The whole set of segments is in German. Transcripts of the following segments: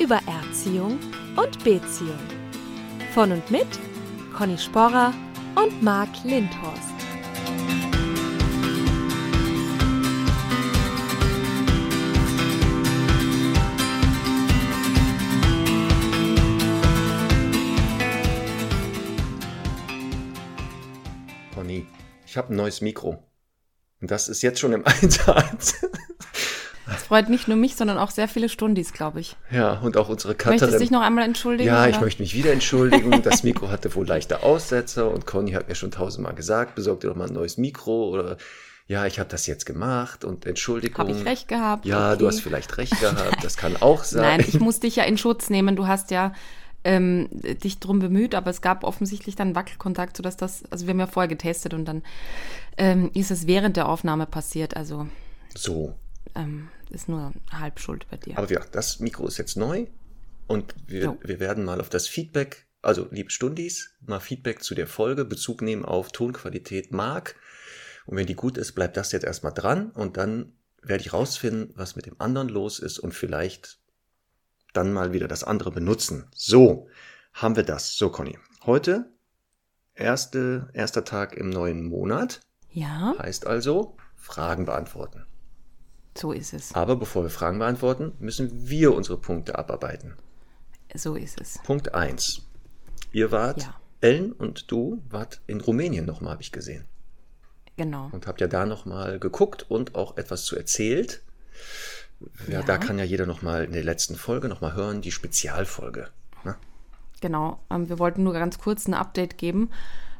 über Erziehung und Beziehung. Von und mit Conny Sporrer und Marc Lindhorst. Conny, ich habe ein neues Mikro. Und das ist jetzt schon im Einsatz. Das freut nicht nur mich, sondern auch sehr viele Stundis, glaube ich. Ja, und auch unsere Cutterin. Möchtest du dich noch einmal entschuldigen? Ja, oder? ich möchte mich wieder entschuldigen. Das Mikro hatte wohl leichte Aussetzer und Conny hat mir schon tausendmal gesagt, besorg dir doch mal ein neues Mikro oder ja, ich habe das jetzt gemacht und Entschuldigung. Habe ich recht gehabt? Ja, okay. du hast vielleicht recht gehabt, das kann auch sein. Nein, ich muss dich ja in Schutz nehmen. Du hast ja ähm, dich drum bemüht, aber es gab offensichtlich dann Wackelkontakt, sodass das, also wir haben ja vorher getestet und dann ähm, ist es während der Aufnahme passiert. Also So, ähm, ist nur halb schuld bei dir. aber ja, das Mikro ist jetzt neu und wir, Jo. wir werden mal auf das Feedback, also liebe Stundis, mal Feedback zu der Folge, Bezug nehmen auf Tonqualität Mark. Und wenn die gut ist, bleibt das jetzt erstmal dran und dann werde ich rausfinden, was mit dem anderen los ist und vielleicht dann mal wieder das andere benutzen. So, haben wir das. So, Conny. Heute, erste, erster Tag im neuen Monat, ja, heißt also Fragen beantworten. So ist es. Aber bevor wir Fragen beantworten, müssen wir unsere Punkte abarbeiten. So ist es. Punkt eins: Ihr wart, Ja. Ellen und du wart in Rumänien nochmal, habe ich gesehen. Genau. Und habt ja da nochmal geguckt und auch etwas zu erzählt. Ja, Ja. Da kann ja jeder nochmal in der letzten Folge nochmal hören, die Spezialfolge. Ne? Genau. Ähm, wir wollten nur ganz kurz ein Update geben,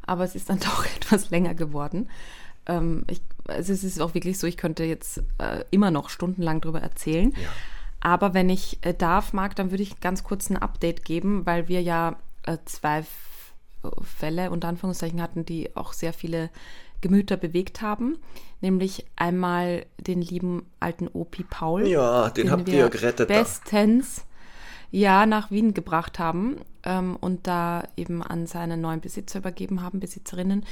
aber es ist dann doch etwas länger geworden. Ähm, ich, also es ist auch wirklich so, ich könnte jetzt äh, immer noch stundenlang drüber erzählen. Ja. Aber wenn ich äh, darf, Marc, dann würde ich ganz kurz ein Update geben, weil wir ja äh, zwei Fälle unter Anführungszeichen hatten, die auch sehr viele Gemüter bewegt haben. Nämlich einmal den lieben alten Opi Paul. Ja, den habt ihr gerettet da. Bestens ja nach Wien gebracht haben ähm, und da eben an seine neuen Besitzer übergeben haben, Besitzerinnen.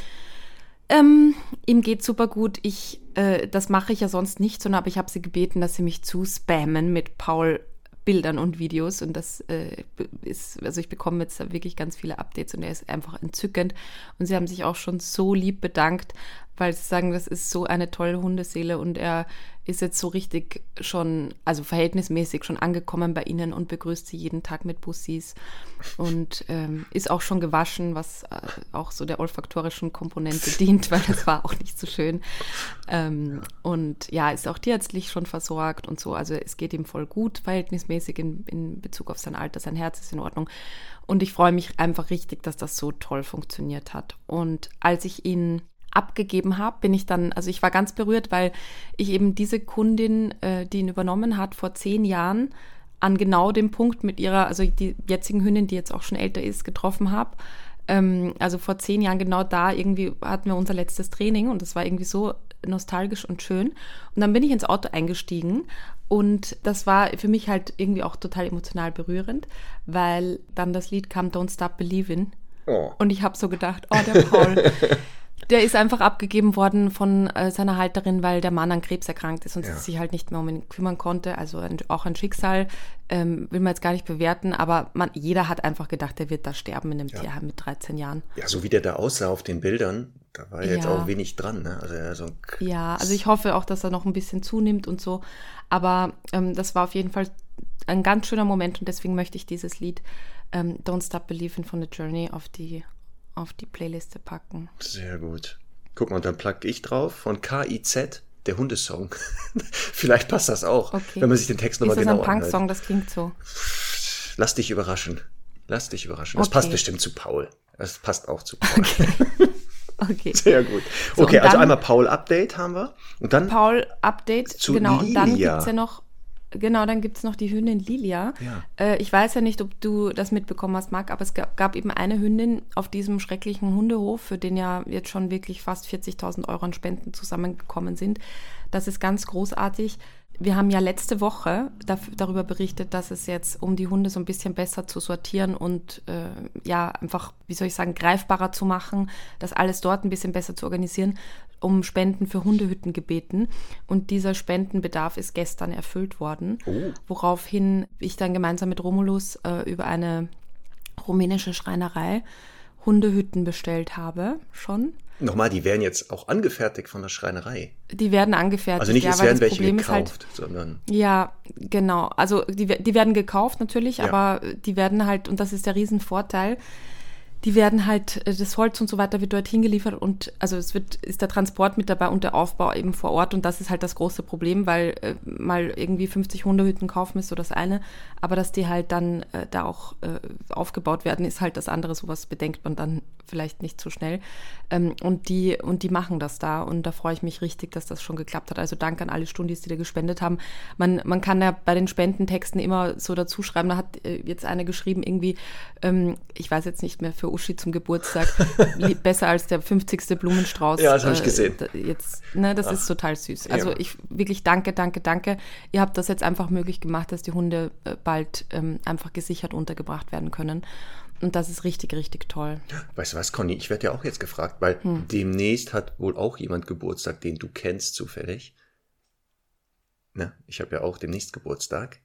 Ähm, ihm geht super gut. Ich, äh, das mache ich ja sonst nicht, sondern aber ich habe sie gebeten, dass sie mich zuspammen mit Paul Bildern und Videos und das äh, ist, also ich bekomme jetzt wirklich ganz viele Updates und er ist einfach entzückend und sie haben sich auch schon so lieb bedankt, weil sie sagen, das ist so eine tolle Hundeseele und er ist jetzt so richtig schon, also verhältnismäßig schon angekommen bei ihnen und begrüßt sie jeden Tag mit Bussis und ähm, ist auch schon gewaschen, was äh, auch so der olfaktorischen Komponente dient, weil das war auch nicht so schön. Ähm, und ja, ist auch tierärztlich schon versorgt und so. Also es geht ihm voll gut, verhältnismäßig in, in Bezug auf sein Alter. Sein Herz ist in Ordnung. Und ich freue mich einfach richtig, dass das so toll funktioniert hat. Und als ich ihn abgegeben habe, bin ich dann, also ich war ganz berührt, weil ich eben diese Kundin, äh, die ihn übernommen hat, vor zehn Jahren an genau dem Punkt mit ihrer, also die jetzigen Hündin, die jetzt auch schon älter ist, getroffen habe. Ähm, also vor zehn Jahren genau da irgendwie hatten wir unser letztes Training und das war irgendwie so nostalgisch und schön. Und dann bin ich ins Auto eingestiegen und das war für mich halt irgendwie auch total emotional berührend, weil dann das Lied kam Don't Stop Believin' Oh. und ich habe so gedacht, oh, der Paul, der ist einfach abgegeben worden von äh, seiner Halterin, weil der Mann an Krebs erkrankt ist und Ja. sich halt nicht mehr um ihn kümmern konnte. Also ein, auch ein Schicksal, ähm, will man jetzt gar nicht bewerten, aber man, jeder hat einfach gedacht, der wird da sterben in einem Tierheim mit 13 Jahren. Ja, so wie der da aussah auf den Bildern, da war jetzt Ja. auch wenig dran. Ne? Also er so Ja, also ich hoffe auch, dass er noch ein bisschen zunimmt und so. Aber ähm, das war auf jeden Fall ein ganz schöner Moment und deswegen möchte ich dieses Lied ähm, Don't Stop Believing von The Journey auf die, auf die Playliste packen. Sehr gut. Guck mal, dann plug ich drauf von KIZ, der Hundesong. Vielleicht passt das auch, Okay. wenn man sich den Text Ist nochmal das genau ein anhört. Punk-Song? Das klingt so. Lass dich überraschen. Lass dich überraschen. Das Okay. passt bestimmt zu Paul. Das passt auch zu Paul. Okay. Sehr gut. So, Okay, also einmal Paul-Update haben wir. Und dann Paul Update, Zu genau. Und dann Lilia. gibt es ja noch genau, dann gibt es noch die Hündin Lilia. Ja. Äh, ich weiß ja nicht, ob du das mitbekommen hast, Marc, aber es gab, gab eben eine Hündin auf diesem schrecklichen Hundehof, für den ja jetzt schon wirklich fast 40.000 Euro an Spenden zusammengekommen sind. Das ist ganz großartig. Wir haben ja letzte Woche darüber berichtet, dass es jetzt, um die Hunde so ein bisschen besser zu sortieren und äh, ja, einfach, wie soll ich sagen, greifbarer zu machen, das alles dort ein bisschen besser zu organisieren, um Spenden für Hundehütten gebeten. Und dieser Spendenbedarf ist gestern erfüllt worden, Oh. woraufhin ich dann gemeinsam mit Romulus äh, über eine rumänische Schreinerei Hundehütten bestellt habe, schon. Nochmal, die werden jetzt auch angefertigt von der Schreinerei. Die werden angefertigt. Also nicht, ja, es werden welche Problem halt- gekauft, sondern Ja, genau. Also die, die werden gekauft natürlich, Ja. aber die werden halt, und das ist der Riesenvorteil, die werden halt, äh, das Holz und so weiter wird dorthin geliefert und also es wird, ist der Transport mit dabei und der Aufbau eben vor Ort und das ist halt das große Problem, weil äh, mal irgendwie 50 Hundehütten kaufen ist so das eine, aber dass die halt dann äh, da auch äh, aufgebaut werden, ist halt das andere, sowas bedenkt man dann vielleicht nicht so schnell. Ähm, und, die, und die machen das da und da freue ich mich richtig, dass das schon geklappt hat. Also danke an alle Stundis, die da gespendet haben. Man, man kann ja bei den Spendentexten immer so dazu schreiben, da hat äh, jetzt eine geschrieben, irgendwie, ähm, ich weiß jetzt nicht mehr, für Uschi zum Geburtstag, besser als der 50. Blumenstrauß. Ja, das hab ich gesehen. da- Jetzt, ne, das ist total süß. Also Ja. ich wirklich danke, danke, danke. Ihr habt das jetzt einfach möglich gemacht, dass die Hunde äh, bald ähm, einfach gesichert untergebracht werden können. Und das ist richtig, richtig toll. Weißt du was, Conny? Ich werde ja auch jetzt gefragt, weil Hm. demnächst hat wohl auch jemand Geburtstag, den du kennst zufällig. Na, ich habe ja auch demnächst Geburtstag.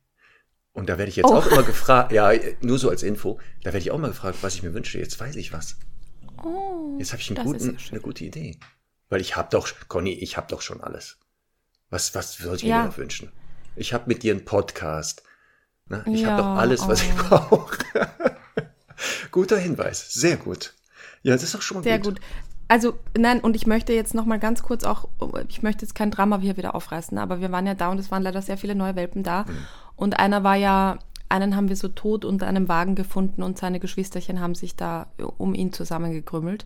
Und da werde ich jetzt Oh. auch immer gefragt, ja, nur so als Info, da werde ich auch mal gefragt, was ich mir wünsche. Jetzt weiß ich was. Oh, Jetzt habe ich guten, eine gute Idee. Weil ich habe doch, Conny, ich habe doch schon alles. Was, was soll ich Ja. mir noch wünschen? Ich habe mit dir einen Podcast. Na, ich Ja, habe doch alles, was ich oh. brauche. Guter Hinweis, sehr gut. Ja, das ist doch schon mal Sehr gut. gut. Also, nein, und ich möchte jetzt noch mal ganz kurz auch, ich möchte jetzt kein Drama hier wieder aufreißen, aber wir waren ja da und es waren leider sehr viele neue Welpen da. Und einer war ja, einen haben wir so tot unter einem Wagen gefunden und seine Geschwisterchen haben sich da um ihn zusammengekrümmelt.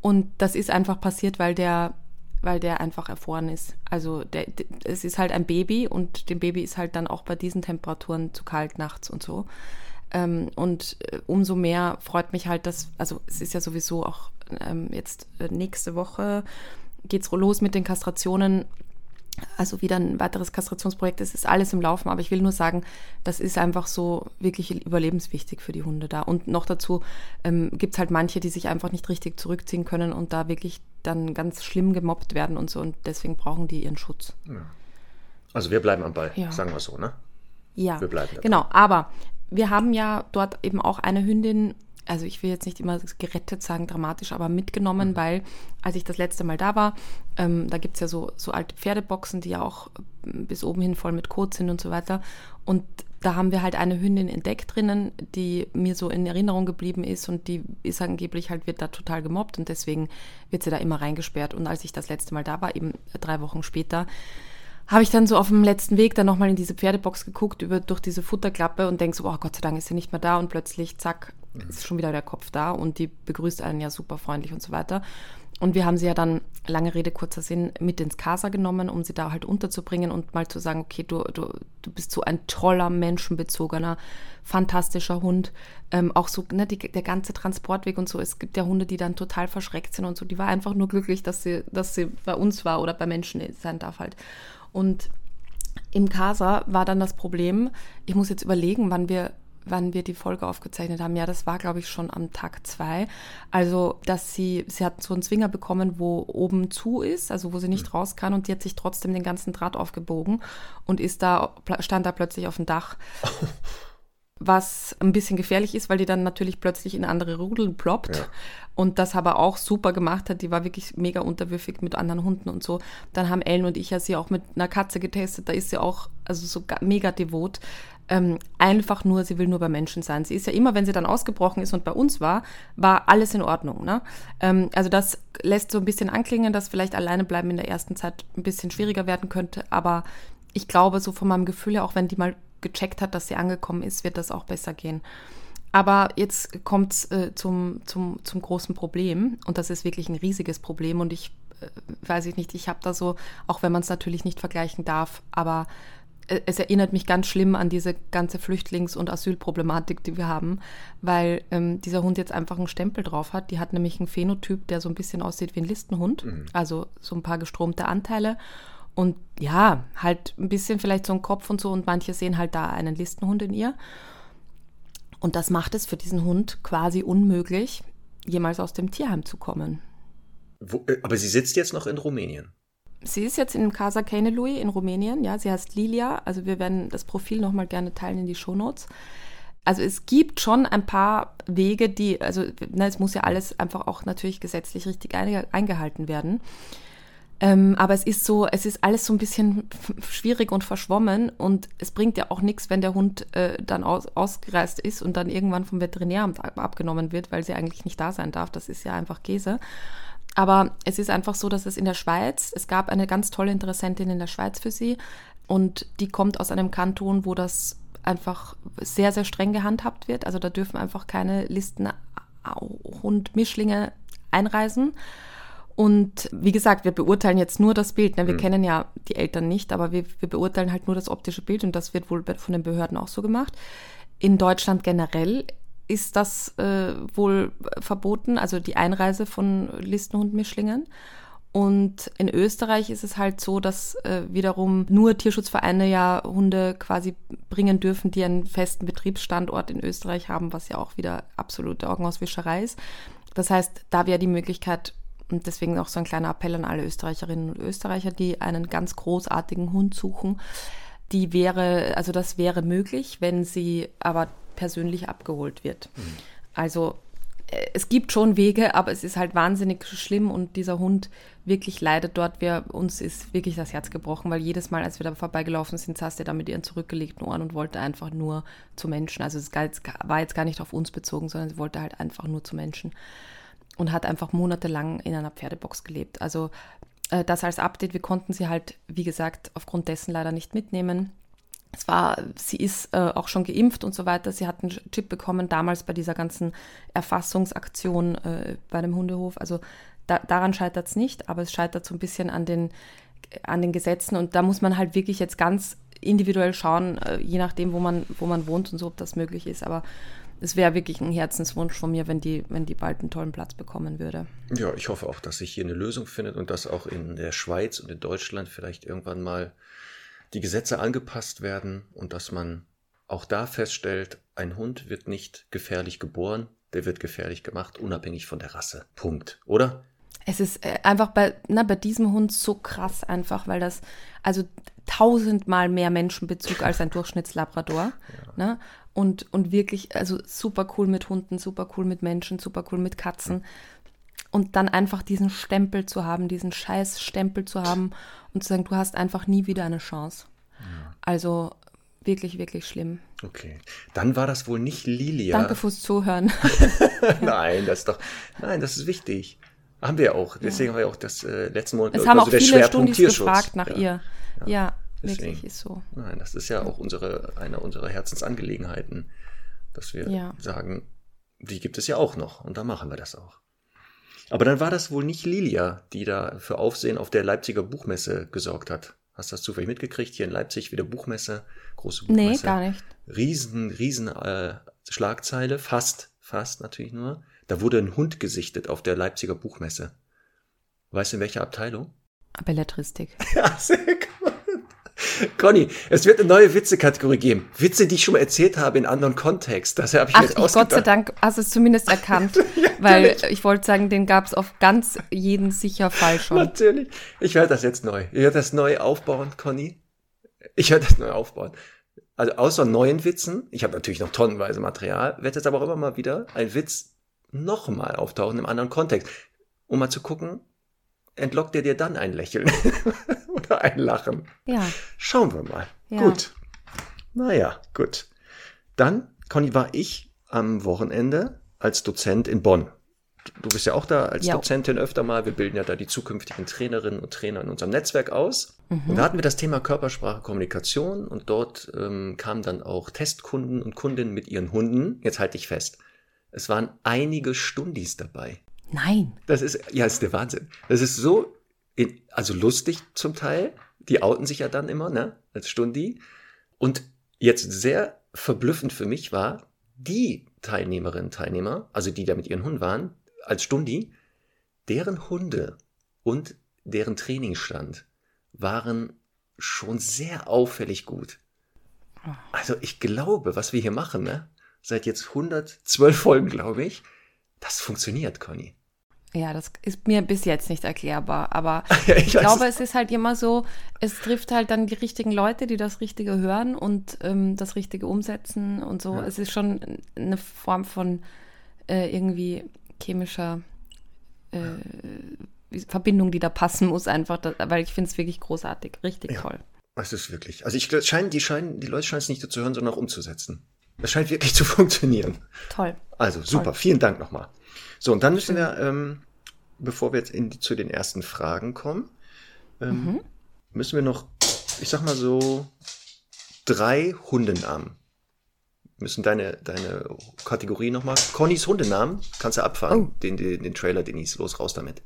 Und das ist einfach passiert, weil der, weil der einfach erfroren ist. Also der, der, es ist halt ein Baby und dem Baby ist halt dann auch bei diesen Temperaturen zu kalt nachts und so. Ähm, und äh, umso mehr freut mich halt, dass, also es ist ja sowieso auch ähm, jetzt äh, nächste Woche geht's los mit den Kastrationen. Also wieder ein weiteres Kastrationsprojekt. Es ist alles im Laufen, aber ich will nur sagen, das ist einfach so wirklich überlebenswichtig für die Hunde da. Und noch dazu ähm, gibt es halt manche, die sich einfach nicht richtig zurückziehen können und da wirklich dann ganz schlimm gemobbt werden und so. Und deswegen brauchen die ihren Schutz. Also wir bleiben am Ball, Ja. sagen wir so, ne? Ja, Wir bleiben dabei. genau. Aber wir haben ja dort eben auch eine Hündin, also ich will jetzt nicht immer gerettet sagen, dramatisch, aber mitgenommen, Mhm. weil als ich das letzte Mal da war, ähm, da gibt es ja so, so alte Pferdeboxen, die ja auch ähm, bis oben hin voll mit Kot sind und so weiter. Und da haben wir halt eine Hündin entdeckt drinnen, die mir so in Erinnerung geblieben ist und die ist angeblich halt, wird da total gemobbt und deswegen wird sie da immer reingesperrt. Und als ich das letzte Mal da war, eben drei Wochen später, habe ich dann so auf dem letzten Weg dann nochmal in diese Pferdebox geguckt, über, durch diese Futterklappe und denke so, oh Gott sei Dank ist sie nicht mehr da und plötzlich, zack, ist schon wieder der Kopf da und die begrüßt einen ja super freundlich und so weiter. Und wir haben sie ja dann, lange Rede, kurzer Sinn, mit ins Casa genommen, um sie da halt unterzubringen und mal zu sagen, okay, du, du, du bist so ein toller, menschenbezogener, fantastischer Hund. Ähm, auch so, ne, die, der ganze Transportweg und so. Es gibt ja Hunde, die dann total verschreckt sind und so. Die war einfach nur glücklich, dass sie, dass sie bei uns war oder bei Menschen sein darf halt. Und im Casa war dann das Problem, ich muss jetzt überlegen, wann wir, wann wir die Folge aufgezeichnet haben. Ja, das war, glaube ich, schon am Tag zwei. Also, dass sie, sie hat so einen Zwinger bekommen, wo oben zu ist, also wo sie nicht raus kann und die hat sich trotzdem den ganzen Draht aufgebogen und ist da, stand da plötzlich auf dem Dach. Was ein bisschen gefährlich ist, weil die dann natürlich plötzlich in andere Rudeln ploppt. Ja. Und das aber auch super gemacht hat. Die war wirklich mega unterwürfig mit anderen Hunden und so. Dann haben Ellen und ich ja sie auch mit einer Katze getestet. Da ist sie auch also so ga- mega devot. Ähm, einfach nur, sie will nur bei Menschen sein. Sie ist ja immer, wenn sie dann ausgebrochen ist und bei uns war, war alles in Ordnung. Ne? Ähm, also das lässt so ein bisschen anklingen, dass vielleicht alleine bleiben in der ersten Zeit ein bisschen schwieriger werden könnte. Aber ich glaube, so von meinem Gefühl her, auch wenn die mal gecheckt hat, dass sie angekommen ist, wird das auch besser gehen. Aber jetzt kommt es äh, zum, zum, zum großen Problem und das ist wirklich ein riesiges Problem und ich äh, weiß ich nicht, ich habe da so, auch wenn man es natürlich nicht vergleichen darf, aber äh, es erinnert mich ganz schlimm an diese ganze Flüchtlings- und Asylproblematik, die wir haben, weil ähm, dieser Hund jetzt einfach einen Stempel drauf hat. Die hat nämlich einen Phänotyp, der so ein bisschen aussieht wie ein Listenhund, mhm. also so ein paar gestromte Anteile. Und ja, halt ein bisschen vielleicht so ein Kopf und so und manche sehen halt da einen Listenhund in ihr. Und das macht es für diesen Hund quasi unmöglich, jemals aus dem Tierheim zu kommen. Wo, äh, aber sie sitzt jetzt noch in Rumänien. Sie ist jetzt in Casa Keinelui in Rumänien, ja, sie heißt Lilia, also wir werden das Profil nochmal gerne teilen in die Shownotes. Also es gibt schon ein paar Wege, die, also na, es muss ja alles einfach auch natürlich gesetzlich richtig eingehalten werden. Ähm, aber es ist so, es ist alles so ein bisschen schwierig und verschwommen und es bringt ja auch nichts, wenn der Hund äh, dann aus, ausgereist ist und dann irgendwann vom Veterinäramt abgenommen wird, weil sie eigentlich nicht da sein darf. Das ist ja einfach Käse. Aber es ist einfach so, dass es in der Schweiz, es gab eine ganz tolle Interessentin in der Schweiz für sie und die kommt aus einem Kanton, wo das einfach sehr, sehr streng gehandhabt wird. Also da dürfen einfach keine Listen Hund-Mischlinge einreisen. Und wie gesagt, wir beurteilen jetzt nur das Bild. Ne? Wir mhm. kennen ja die Eltern nicht, aber wir, wir beurteilen halt nur das optische Bild und das wird wohl von den Behörden auch so gemacht. In Deutschland generell ist das äh, wohl verboten, also die Einreise von Listenhundmischlingen. Und in Österreich ist es halt so, dass äh, wiederum nur Tierschutzvereine ja Hunde quasi bringen dürfen, die einen festen Betriebsstandort in Österreich haben, was ja auch wieder absolute Augenauswischerei ist. Das heißt, da wäre die Möglichkeit, und deswegen auch so ein kleiner Appell an alle Österreicherinnen und Österreicher, die einen ganz großartigen Hund suchen, die wäre, also das wäre möglich, wenn sie aber persönlich abgeholt wird. Mhm. Also äh, es gibt schon Wege, aber es ist halt wahnsinnig schlimm und dieser Hund wirklich leidet dort. Wir, uns ist wirklich das Herz gebrochen, weil jedes Mal, als wir da vorbeigelaufen sind, saß er da mit ihren zurückgelegten Ohren und wollte einfach nur zu Menschen. Also es war jetzt gar nicht auf uns bezogen, sondern sie wollte halt einfach nur zu Menschen und hat einfach monatelang in einer Pferdebox gelebt. Also äh, das als Update, wir konnten sie halt, wie gesagt, aufgrund dessen leider nicht mitnehmen. Es war, sie ist äh, auch schon geimpft und so weiter. Sie hat einen Chip bekommen damals bei dieser ganzen Erfassungsaktion äh, bei dem Hundehof. Also da, daran scheitert es nicht, aber es scheitert so ein bisschen an den, an den Gesetzen und da muss man halt wirklich jetzt ganz individuell schauen, äh, je nachdem, wo man, wo man wohnt und so, ob das möglich ist. Aber es wäre wirklich ein Herzenswunsch von mir, wenn die, wenn die bald einen tollen Platz bekommen würde. Ja, ich hoffe auch, dass sich hier eine Lösung findet und dass auch in der Schweiz und in Deutschland vielleicht irgendwann mal die Gesetze angepasst werden und dass man auch da feststellt, ein Hund wird nicht gefährlich geboren, der wird gefährlich gemacht, unabhängig von der Rasse. Punkt, oder? Es ist äh, einfach bei, na, bei diesem Hund so krass einfach, weil das also tausendmal mehr Menschenbezug als ein Durchschnittslabrador. Ja. Ne? Und, und wirklich, also super cool mit Hunden, super cool mit Menschen, super cool mit Katzen. Und dann einfach diesen Stempel zu haben, diesen scheiß Stempel zu haben und zu sagen, du hast einfach nie wieder eine Chance. Ja. Also wirklich, wirklich schlimm. Okay. Dann war das wohl nicht Lilia. Danke fürs Zuhören. nein, das ist doch, nein, das ist wichtig. Haben wir auch. Deswegen ja. haben wir auch das äh, letzten Monat. Es haben also auch viele Stunden gefragt nach ja. ihr. Ja, ja Deswegen, wirklich ist so. Nein, das ist ja auch unsere, eine unserer Herzensangelegenheiten, dass wir sagen, die gibt es ja auch noch und da machen wir das auch. Aber dann war das wohl nicht Lilia, die da für Aufsehen auf der Leipziger Buchmesse gesorgt hat. Hast du das zufällig mitgekriegt? Hier in Leipzig wieder Buchmesse, große Buchmesse. Nee, gar nicht. Riesen, riesen äh, Schlagzeile, fast, fast natürlich nur. Da wurde ein Hund gesichtet auf der Leipziger Buchmesse. Weißt du, in welcher Abteilung? Belletristik. Ja, sehr gut. Conny, es wird eine neue Witzekategorie geben. Witze, die ich schon mal erzählt habe in anderen Kontext. Das habe ich Ach, jetzt ausgedacht. Gott sei Dank hast du es zumindest erkannt. ja, weil ich wollte sagen, den gab es auf ganz jeden sicher Fall schon. Natürlich. Ich werde das jetzt neu. Ich werde das neu aufbauen, Conny. Ich werde das neu aufbauen. Also außer neuen Witzen, ich habe natürlich noch tonnenweise Material, wird jetzt aber auch immer mal wieder ein Witz nochmal auftauchen im anderen Kontext. Um mal zu gucken, entlockt er dir dann ein Lächeln oder ein Lachen? Ja. Schauen wir mal. Ja. Gut. Naja, gut. Dann, Conny, war ich am Wochenende als Dozent in Bonn. Du bist ja auch da als ja. Dozentin öfter mal. Wir bilden ja da die zukünftigen Trainerinnen und Trainer in unserem Netzwerk aus. Mhm. Und da hatten wir das Thema Körpersprache, Kommunikation und dort ähm, kamen dann auch Testkunden und Kundinnen mit ihren Hunden. Jetzt halte ich fest. Es waren einige Stundis dabei. Nein. Das ist, ja, ist der Wahnsinn. Das ist so, in, also lustig zum Teil, Die outen sich ja dann immer, ne? Als Stundi. Und jetzt sehr verblüffend für mich war, die Teilnehmerinnen, Teilnehmer, also die da mit ihren Hunden waren, als Stundi, deren Hunde und deren Trainingsstand waren schon sehr auffällig gut. Also ich glaube, was wir hier machen, ne? seit jetzt 112 Folgen, glaube ich, das funktioniert, Conny. Ja, das ist mir bis jetzt nicht erklärbar, aber ja, ich, ich glaube, es ist halt immer so, es trifft halt dann die richtigen Leute, die das Richtige hören und ähm, das Richtige umsetzen und so. Ja. Es ist schon eine Form von äh, irgendwie chemischer äh, Verbindung, die da passen muss, einfach, da, weil ich finde es wirklich großartig, richtig ja. toll. Es ist wirklich. Also ich scheinen, die scheinen, die Leute scheinen es nicht nur zu hören, sondern auch umzusetzen. Das scheint wirklich zu funktionieren. Toll. Also super, Toll. vielen Dank nochmal. So, und dann müssen wir, ähm, bevor wir jetzt in zu den ersten Fragen kommen, ähm, mhm. müssen wir noch, ich sag mal so, drei Hundenamen. Müssen deine, deine Kategorie nochmal. Connys Hundenamen kannst du abfahren. Oh. Den, den, den Trailer, Denise. Los, raus damit.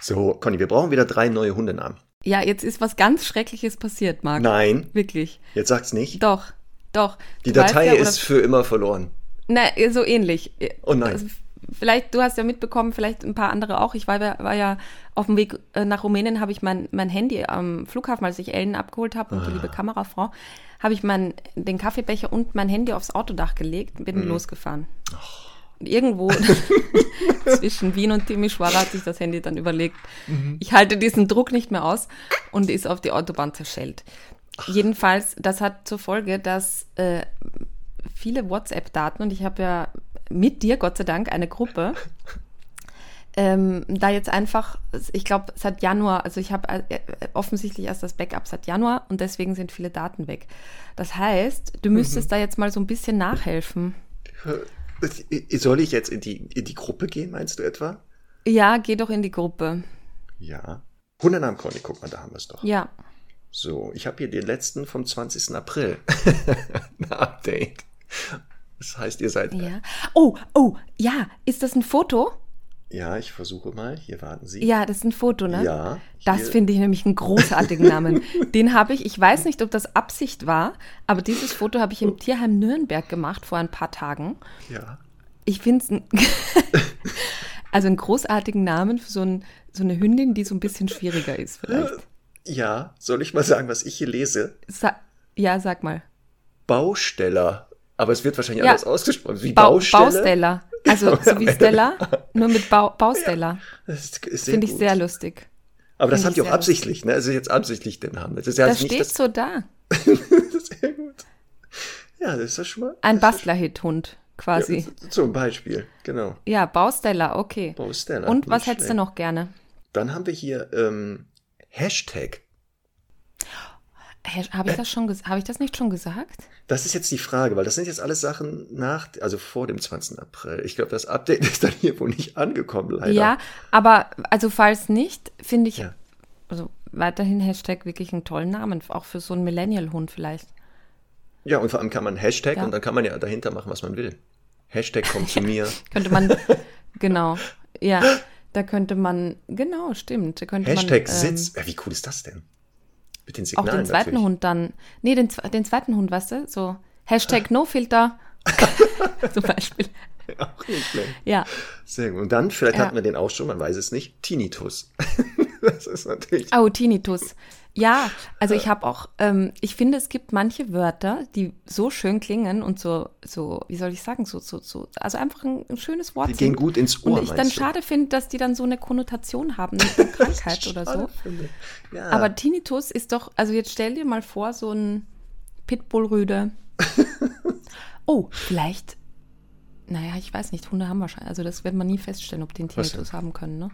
So, Conny, wir brauchen wieder drei neue Hundenamen. Ja, jetzt ist was ganz Schreckliches passiert, Marc. Nein. Wirklich. Jetzt sag's nicht. Doch, doch. Die Datei ja, ist für immer verloren. Na, so ähnlich. Oh nein. Also, vielleicht, du hast ja mitbekommen, vielleicht ein paar andere auch. Ich war, war ja auf dem Weg äh, nach Rumänien, habe ich mein, mein Handy am Flughafen, als ich Ellen abgeholt habe und ah. die liebe Kamerafrau, habe ich mein, den Kaffeebecher und mein Handy aufs Autodach gelegt und bin mhm. losgefahren. Oh irgendwo zwischen Wien und Timișoara hat sich das Handy dann überlegt, mhm. ich halte diesen Druck nicht mehr aus und ist auf die Autobahn zerschellt. Jedenfalls, das hat zur Folge, dass äh, viele WhatsApp-Daten, und ich habe ja mit dir, Gott sei Dank, eine Gruppe, ähm, da jetzt einfach, ich glaube, seit Januar, also ich habe äh, offensichtlich erst das Backup seit Januar und deswegen sind viele Daten weg. Das heißt, du müsstest mhm. da jetzt mal so ein bisschen nachhelfen. Soll ich jetzt in die, in die Gruppe gehen, meinst du etwa? Ja, geh doch in die Gruppe. Ja. Hundernamen Conny, guck mal, da haben wir es doch. Ja. So, ich habe hier den letzten vom 20. April. ein Update. Das heißt, ihr seid. Ja. Oh, oh, ja. Ist das ein Foto? Ja, ich versuche mal. Hier warten Sie. Ja, das ist ein Foto, ne? Ja. Das finde ich nämlich einen großartigen Namen. Den habe ich, ich weiß nicht, ob das Absicht war, aber dieses Foto habe ich im Tierheim Nürnberg gemacht vor ein paar Tagen. Ja. Ich finde es ein, also einen großartigen Namen für so, ein, so eine Hündin, die so ein bisschen schwieriger ist, vielleicht. Ja, soll ich mal sagen, was ich hier lese? Sa ja, sag mal. Bausteller. Aber es wird wahrscheinlich ja. anders ausgesprochen. Wie ba Baustelle? Baustella. Also so wie Stella, nur mit ba Baustella. Ja, Finde ich sehr lustig. Aber das habt ihr auch absichtlich, ne? Es ist jetzt absichtlich den Namen. Das, ist ja das steht das... so da. sehr gut. Ja, das ist ja schon mal. Ein Bastler-Hit-Hund, quasi. Ja, zum Beispiel, genau. Ja, Baustella, okay. Baustella. Und was hättest du noch gerne? Dann haben wir hier ähm, Hashtag. Habe ich das schon habe ich das nicht schon gesagt? Das ist jetzt die Frage, weil das sind jetzt alles Sachen nach, also vor dem 20. April. Ich glaube, das Update ist dann hier wohl nicht angekommen, leider. Ja, aber also falls nicht, finde ich, ja. also weiterhin Hashtag wirklich einen tollen Namen, auch für so einen Millennial-Hund vielleicht. Ja, und vor allem kann man Hashtag ja. und dann kann man ja dahinter machen, was man will. Hashtag kommt zu mir. könnte man, genau, ja, da könnte man, genau, stimmt. Da könnte Hashtag man, ähm, Sitz, wie cool ist das denn? Mit den Signalen Auch den zweiten natürlich. Hund dann. Nee, den, den zweiten Hund, weißt du? So Hashtag NoFilter. Zum Beispiel. Auch nicht schlecht. Ja. Sehr gut. Und dann, vielleicht ja. hatten wir den auch schon, man weiß es nicht, Tinnitus. das ist natürlich. Oh, Tinnitus. Ja, also ich habe auch, ähm, ich finde, es gibt manche Wörter, die so schön klingen und so, so, wie soll ich sagen, so, so, so, also einfach ein, ein schönes Wort. Die gehen gut ins Ohr. Und ich dann du? schade finde, dass die dann so eine Konnotation haben mit einer Krankheit oder so. Ja. Aber Tinnitus ist doch, also jetzt stell dir mal vor, so ein Pitbull-Rüde. oh, vielleicht, naja, ich weiß nicht, Hunde haben wahrscheinlich, also das wird man nie feststellen, ob die einen Tinnitus haben können, ne?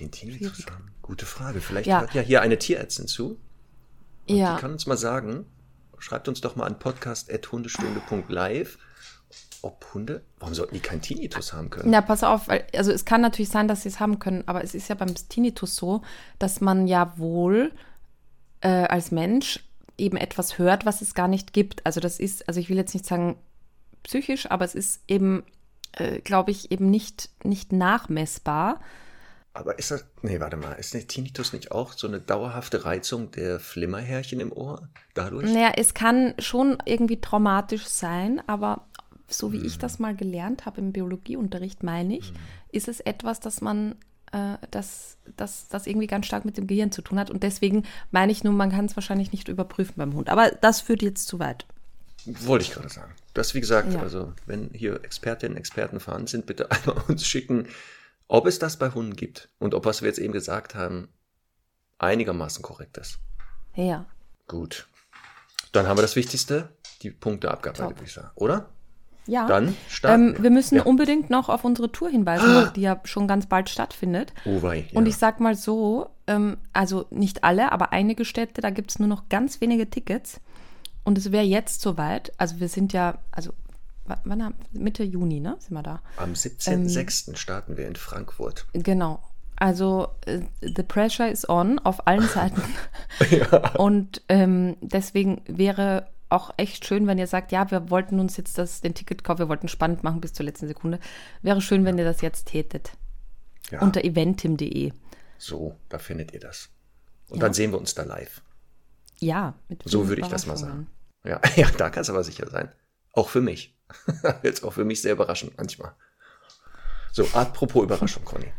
Einen Tinnitus haben? Gute Frage. Vielleicht ja. hört ja hier eine Tierärztin zu. Und ja. Die kann uns mal sagen, schreibt uns doch mal an podcast.hundestunde.live, ob Hunde, warum sollten die keinen Tinnitus haben können? Ja, pass auf, also es kann natürlich sein, dass sie es haben können, aber es ist ja beim Tinnitus so, dass man ja wohl äh, als Mensch eben etwas hört, was es gar nicht gibt. Also das ist, also ich will jetzt nicht sagen psychisch, aber es ist eben, äh, glaube ich, eben nicht, nicht nachmessbar. Aber ist das, nee, warte mal, ist der Tinnitus nicht auch so eine dauerhafte Reizung der Flimmerhärchen im Ohr dadurch? Naja, es kann schon irgendwie traumatisch sein, aber so wie ich das mal gelernt habe im Biologieunterricht, meine ich, ist es etwas, das man, äh, das, das, das irgendwie ganz stark mit dem Gehirn zu tun hat. Und deswegen meine ich nun, man kann es wahrscheinlich nicht überprüfen beim Hund. Aber das führt jetzt zu weit. Wollte ich gerade sagen. Das, wie gesagt, Ja. also wenn hier Expertinnen, Experten vorhanden sind, bitte einmal uns schicken, ob es das bei Hunden gibt und ob, was wir jetzt eben gesagt haben, einigermaßen korrekt ist. Ja. Gut. Dann haben wir das Wichtigste, die Punkte abgearbeitet, Top. würde ich sagen. Oder? Ja. Dann starten ähm, wir müssen Ja. unbedingt noch auf unsere Tour hinweisen, noch, die ja schon ganz bald stattfindet. Oh wei, ja. Und ich sag mal so, ähm, also nicht alle, aber einige Städte, da gibt es nur noch ganz wenige Tickets. Und es wäre jetzt soweit. Also wir sind ja, also wann haben, Mitte Juni, ne? Sind wir da? Am ähm, 17.06. starten wir in Frankfurt. Genau. Also äh, the pressure is on auf allen Seiten. ja. Und ähm, deswegen wäre auch echt schön, wenn ihr sagt, ja, wir wollten uns jetzt das, den Ticketkauf, wir wollten spannend machen bis zur letzten Sekunde. Wäre schön, wenn ihr das jetzt tätet. ja. Unter eventim.de. So, da findet ihr das. Und Ja. dann sehen wir uns da live. Ja, mit So würde ich das mal sagen. Ja, ja, da kann es aber sicher sein. Auch für mich. Jetzt auch für mich sehr überraschend manchmal. So, apropos Überraschung, Conny.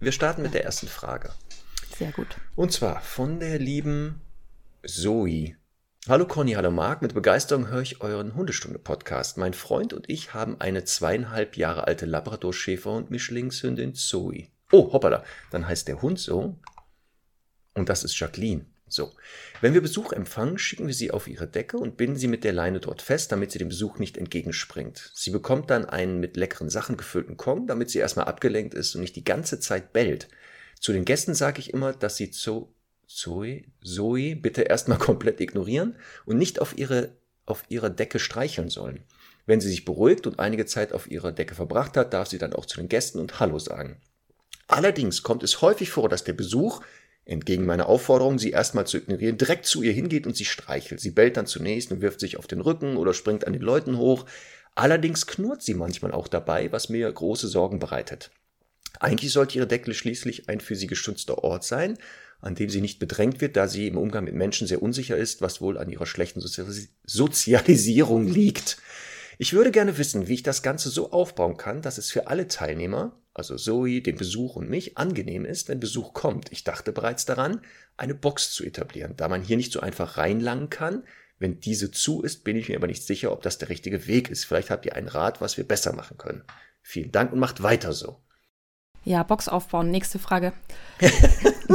Wir starten mit der ersten Frage. Sehr gut. Und zwar von der lieben Zoe. Hallo Conny, hallo Marc. Mit Begeisterung höre ich euren Hundestunde-Podcast. Mein Freund und ich haben eine zweieinhalb Jahre alte Labrador-Schäferhund Mischlingshündin Zoe. Oh, hoppala. Dann heißt der Hund so. Und das ist Jacqueline. So. Wenn wir Besuch empfangen, schicken wir sie auf ihre Decke und binden sie mit der Leine dort fest, damit sie dem Besuch nicht entgegenspringt. Sie bekommt dann einen mit leckeren Sachen gefüllten Kong, damit sie erstmal abgelenkt ist und nicht die ganze Zeit bellt. Zu den Gästen sage ich immer, dass sie Zo Zoe, Zoe bitte erstmal komplett ignorieren und nicht auf ihre, auf ihrer Decke streicheln sollen. Wenn sie sich beruhigt und einige Zeit auf ihrer Decke verbracht hat, darf sie dann auch zu den Gästen und Hallo sagen. Allerdings kommt es häufig vor, dass der Besuch, entgegen meiner Aufforderung, sie erstmal zu ignorieren, direkt zu ihr hingeht und sie streichelt. Sie bellt dann zunächst und wirft sich auf den Rücken oder springt an den Leuten hoch. Allerdings knurrt sie manchmal auch dabei, was mir große Sorgen bereitet. Eigentlich sollte ihre Decke schließlich ein für sie geschützter Ort sein, an dem sie nicht bedrängt wird, da sie im Umgang mit Menschen sehr unsicher ist, was wohl an ihrer schlechten Sozialis Sozialisierung liegt. Ich würde gerne wissen, wie ich das Ganze so aufbauen kann, dass es für alle Teilnehmer, also Zoe, den Besuch und mich, angenehm ist, wenn Besuch kommt. Ich dachte bereits daran, eine Box zu etablieren, da man hier nicht so einfach reinlangen kann. Wenn diese zu ist, bin ich mir aber nicht sicher, ob das der richtige Weg ist. Vielleicht habt ihr einen Rat, was wir besser machen können. Vielen Dank und macht weiter so. Ja, Box aufbauen. Nächste Frage.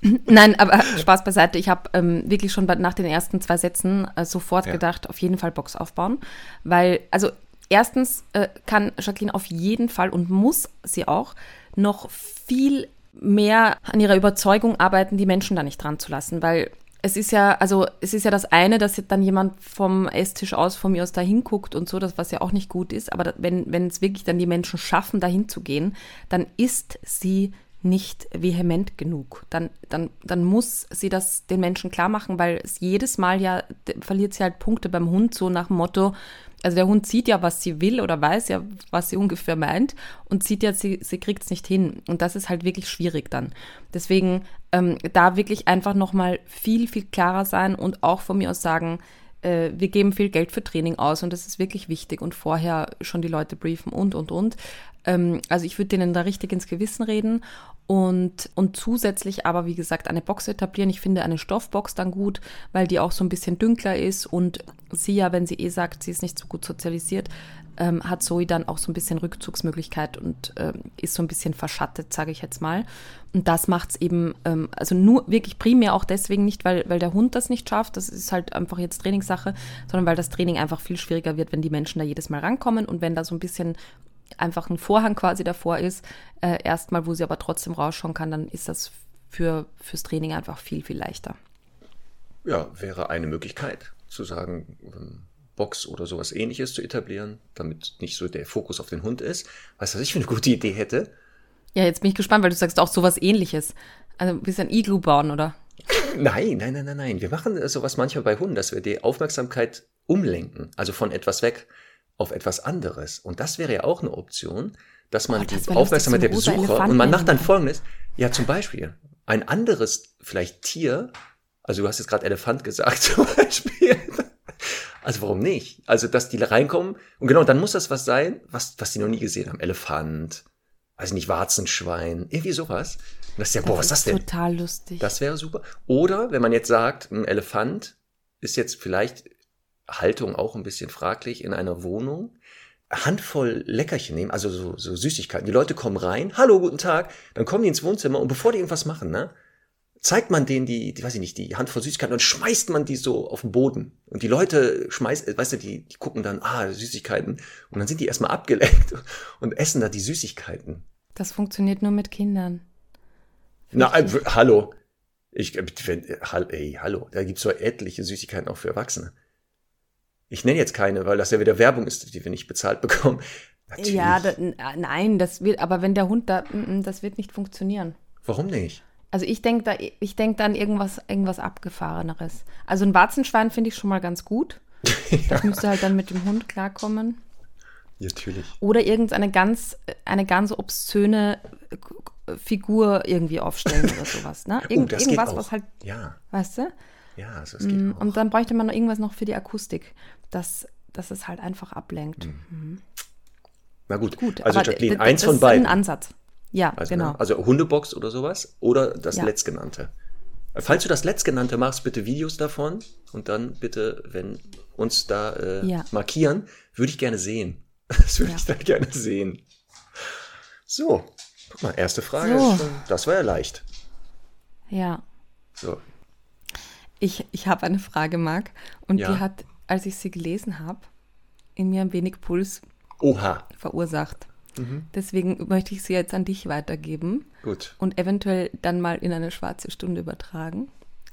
Nein, aber Spaß beiseite. Ich habe ähm, wirklich schon nach den ersten zwei Sätzen äh, sofort Ja. gedacht, auf jeden Fall Box aufbauen. Weil, also erstens äh, kann Jacqueline auf jeden Fall und muss sie auch noch viel mehr an ihrer Überzeugung arbeiten, die Menschen da nicht dran zu lassen. Weil es ist ja, also es ist ja das eine, dass dann jemand vom Esstisch aus von mir aus da hinguckt und so, das was ja auch nicht gut ist. Aber da- wenn, wenn es wirklich dann die Menschen schaffen, dahin zu gehen, dann ist sie nicht vehement genug. Dann, dann, dann muss sie das den Menschen klar machen, weil es jedes Mal ja verliert sie halt Punkte beim Hund, so nach dem Motto, also der Hund sieht ja, was sie will oder weiß ja, was sie ungefähr meint und sieht ja, sie, sie kriegt es nicht hin. Und das ist halt wirklich schwierig dann. Deswegen ähm, da wirklich einfach nochmal viel, viel klarer sein und auch von mir aus sagen, äh, wir geben viel Geld für Training aus und das ist wirklich wichtig und vorher schon die Leute briefen und, und, und. Ähm, also ich würde denen da richtig ins Gewissen reden und, und zusätzlich aber, wie gesagt, eine Box etablieren. Ich finde eine Stoffbox dann gut, weil die auch so ein bisschen dünkler ist und sie ja, wenn sie eh sagt, sie ist nicht so gut sozialisiert, ähm, hat Zoe dann auch so ein bisschen Rückzugsmöglichkeit und ähm, ist so ein bisschen verschattet, sage ich jetzt mal. Und das macht es eben, ähm, also nur wirklich primär auch deswegen nicht, weil, weil der Hund das nicht schafft, das ist halt einfach jetzt Trainingssache, sondern weil das Training einfach viel schwieriger wird, wenn die Menschen da jedes Mal rankommen und wenn da so ein bisschen einfach ein Vorhang quasi davor ist, äh, erstmal, wo sie aber trotzdem rausschauen kann, dann ist das für, fürs Training einfach viel, viel leichter. Ja, wäre eine Möglichkeit zu sagen, ähm, Box oder sowas ähnliches zu etablieren, damit nicht so der Fokus auf den Hund ist. Weißt du, was ich für eine gute Idee hätte? Ja, jetzt bin ich gespannt, weil du sagst auch sowas ähnliches. Also ein bisschen Iglu bauen, oder? Nein, nein, nein, nein, nein. Wir machen sowas manchmal bei Hunden, dass wir die Aufmerksamkeit umlenken, also von etwas weg auf etwas anderes. Und das wäre ja auch eine Option, dass man Oh, das die Aufmerksamkeit der Besucher und man macht dann folgendes. Ja, zum Beispiel. Ein anderes, vielleicht Tier, also du hast jetzt gerade Elefant gesagt zum Beispiel. Also warum nicht? Also, dass die reinkommen und genau, dann muss das was sein, was, was die noch nie gesehen haben. Elefant, weiß nicht, Warzenschwein, irgendwie sowas. Und das ist ja, Das boah, was ist das denn? Total lustig. Das wäre super. Oder wenn man jetzt sagt, ein Elefant ist jetzt vielleicht Haltung auch ein bisschen fraglich in einer Wohnung, Handvoll Leckerchen nehmen, also so, so Süßigkeiten. Die Leute kommen rein, hallo, guten Tag, dann kommen die ins Wohnzimmer und bevor die irgendwas machen, ne, zeigt man denen die, die weiß ich nicht, die Handvoll Süßigkeiten und schmeißt man die so auf den Boden. Und die Leute schmeißen, weißt du, die, die gucken dann, ah, Süßigkeiten. Und dann sind die erstmal abgelenkt und essen da die Süßigkeiten. das funktioniert nur mit Kindern. Na, äh, hallo. Ich, äh, wenn, äh, hall- ey, hallo. Da gibt's so etliche Süßigkeiten auch für Erwachsene. Ich nenne jetzt keine, weil das ja wieder Werbung ist, die wir nicht bezahlt bekommen. Natürlich. Ja, da, äh, nein, das wird, aber wenn der Hund da, das wird nicht funktionieren. Warum nicht? Also ich denke da, ich denke da an irgendwas, irgendwas abgefahreneres. Also ein Warzenschwein finde ich schon mal ganz gut. Das müsste halt dann mit dem Hund klarkommen. Natürlich. Oder irgendeine ganz, eine ganz obszöne äh, Figur irgendwie aufstellen oder sowas. Ne? Irgend, oh, das geht irgendwas, auch. was halt, Ja, weißt du? ja, also das geht Mm, auch. Und dann bräuchte man noch irgendwas noch für die Akustik, dass, dass es halt einfach ablenkt. Na gut. Gut, also Jacqueline, eins das von ist beiden. ein Ansatz. Ja, Also, genau. ne? also Hundebox oder sowas oder das Ja. letztgenannte. Falls du das letztgenannte machst, bitte Videos davon und dann bitte, wenn uns da äh, Ja. markieren, würde ich gerne sehen. Das würde Ja. ich da gerne sehen. So, guck mal, erste Frage. So. Ist schon, das war ja leicht. Ja. So, Ich, ich habe eine Frage, Marc, und Ja. die hat, als ich sie gelesen habe, in mir ein wenig Puls oha, verursacht. Mhm. Deswegen möchte ich sie jetzt an dich weitergeben gut. und eventuell dann mal in eine schwarze Stunde übertragen.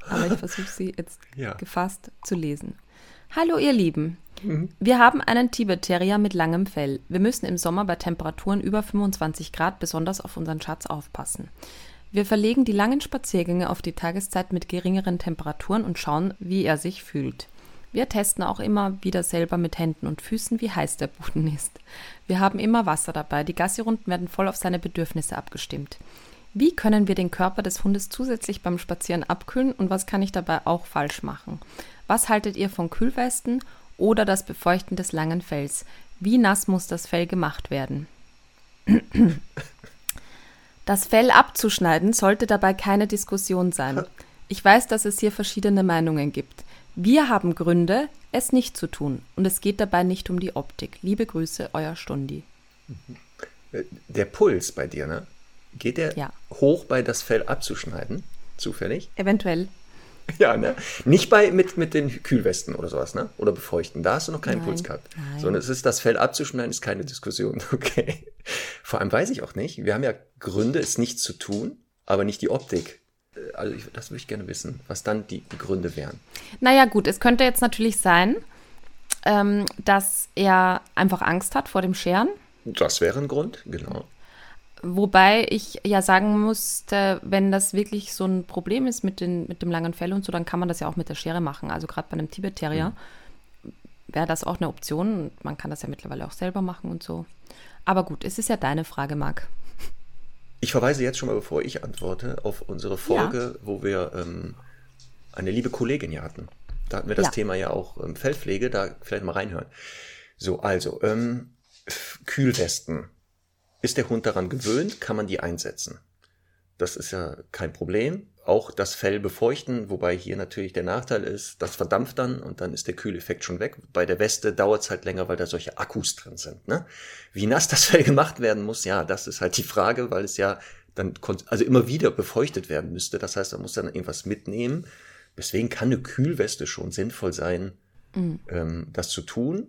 Aber ich versuche sie jetzt Ja. gefasst zu lesen. Hallo ihr Lieben. Mhm. Wir haben einen Tibet-Terrier mit langem Fell. Wir müssen im Sommer bei Temperaturen über 25 Grad besonders auf unseren Schatz aufpassen. Wir verlegen die langen Spaziergänge auf die Tageszeit mit geringeren Temperaturen und schauen, wie er sich fühlt. Wir testen auch immer wieder selber mit Händen und Füßen, wie heiß der Boden ist. Wir haben immer Wasser dabei. Die Gassirunden werden voll auf seine Bedürfnisse abgestimmt. Wie können wir den Körper des Hundes zusätzlich beim Spazieren abkühlen und was kann ich dabei auch falsch machen? Was haltet ihr von Kühlwesten oder das Befeuchten des langen Fells? Wie nass muss das Fell gemacht werden? Das Fell abzuschneiden sollte dabei keine Diskussion sein. Ich weiß, dass es hier verschiedene Meinungen gibt. Wir haben Gründe, es nicht zu tun. Und es geht dabei nicht um die Optik. Liebe Grüße, euer Stundi. Der Puls bei dir, ne? Geht der Ja. hoch bei das Fell abzuschneiden? Zufällig? Eventuell. Ja, ne? Nicht bei mit, mit den Kühlwesten oder sowas, ne? Oder befeuchten. Da hast du noch keinen Nein, Puls gehabt. nein. Sondern es ist das Fell abzuschneiden, ist keine Diskussion. Okay. Vor allem weiß ich auch nicht. Wir haben ja Gründe, es nicht zu tun, aber nicht die Optik. Äh, Also ich, das würde ich gerne wissen, was dann die, die Gründe wären. Naja, gut, es könnte jetzt natürlich sein, ähm, dass er einfach Angst hat vor dem Scheren. Das wäre ein Grund, genau. Wobei ich ja sagen musste, wenn das wirklich so ein Problem ist mit, den, mit dem langen Fell und so, dann kann man das ja auch mit der Schere machen. Also gerade bei einem Tibet-Terrier wäre das auch eine Option. Man kann das ja mittlerweile auch selber machen und so. Aber gut, es ist ja deine Frage, Marc. Ich verweise jetzt schon mal, bevor ich antworte, auf unsere Folge, wo wir ähm, eine liebe Kollegin hier hatten. Da hatten wir das Ja. Thema ja auch ähm, Fellpflege, da vielleicht mal reinhören. So, also, ähm, Kühlwesten. Ist der Hund daran gewöhnt, kann man die einsetzen. Das ist ja kein Problem. Auch das Fell befeuchten, wobei hier natürlich der Nachteil ist, das verdampft dann und dann ist der Kühleffekt schon weg. Bei der Weste dauert es halt länger, weil da solche Akkus drin sind. Ne? Wie nass das Fell gemacht werden muss, ja, das ist halt die Frage, weil es ja dann also immer wieder befeuchtet werden müsste. Das heißt, man muss dann irgendwas mitnehmen. Deswegen kann eine Kühlweste schon sinnvoll sein, ähm, das zu tun.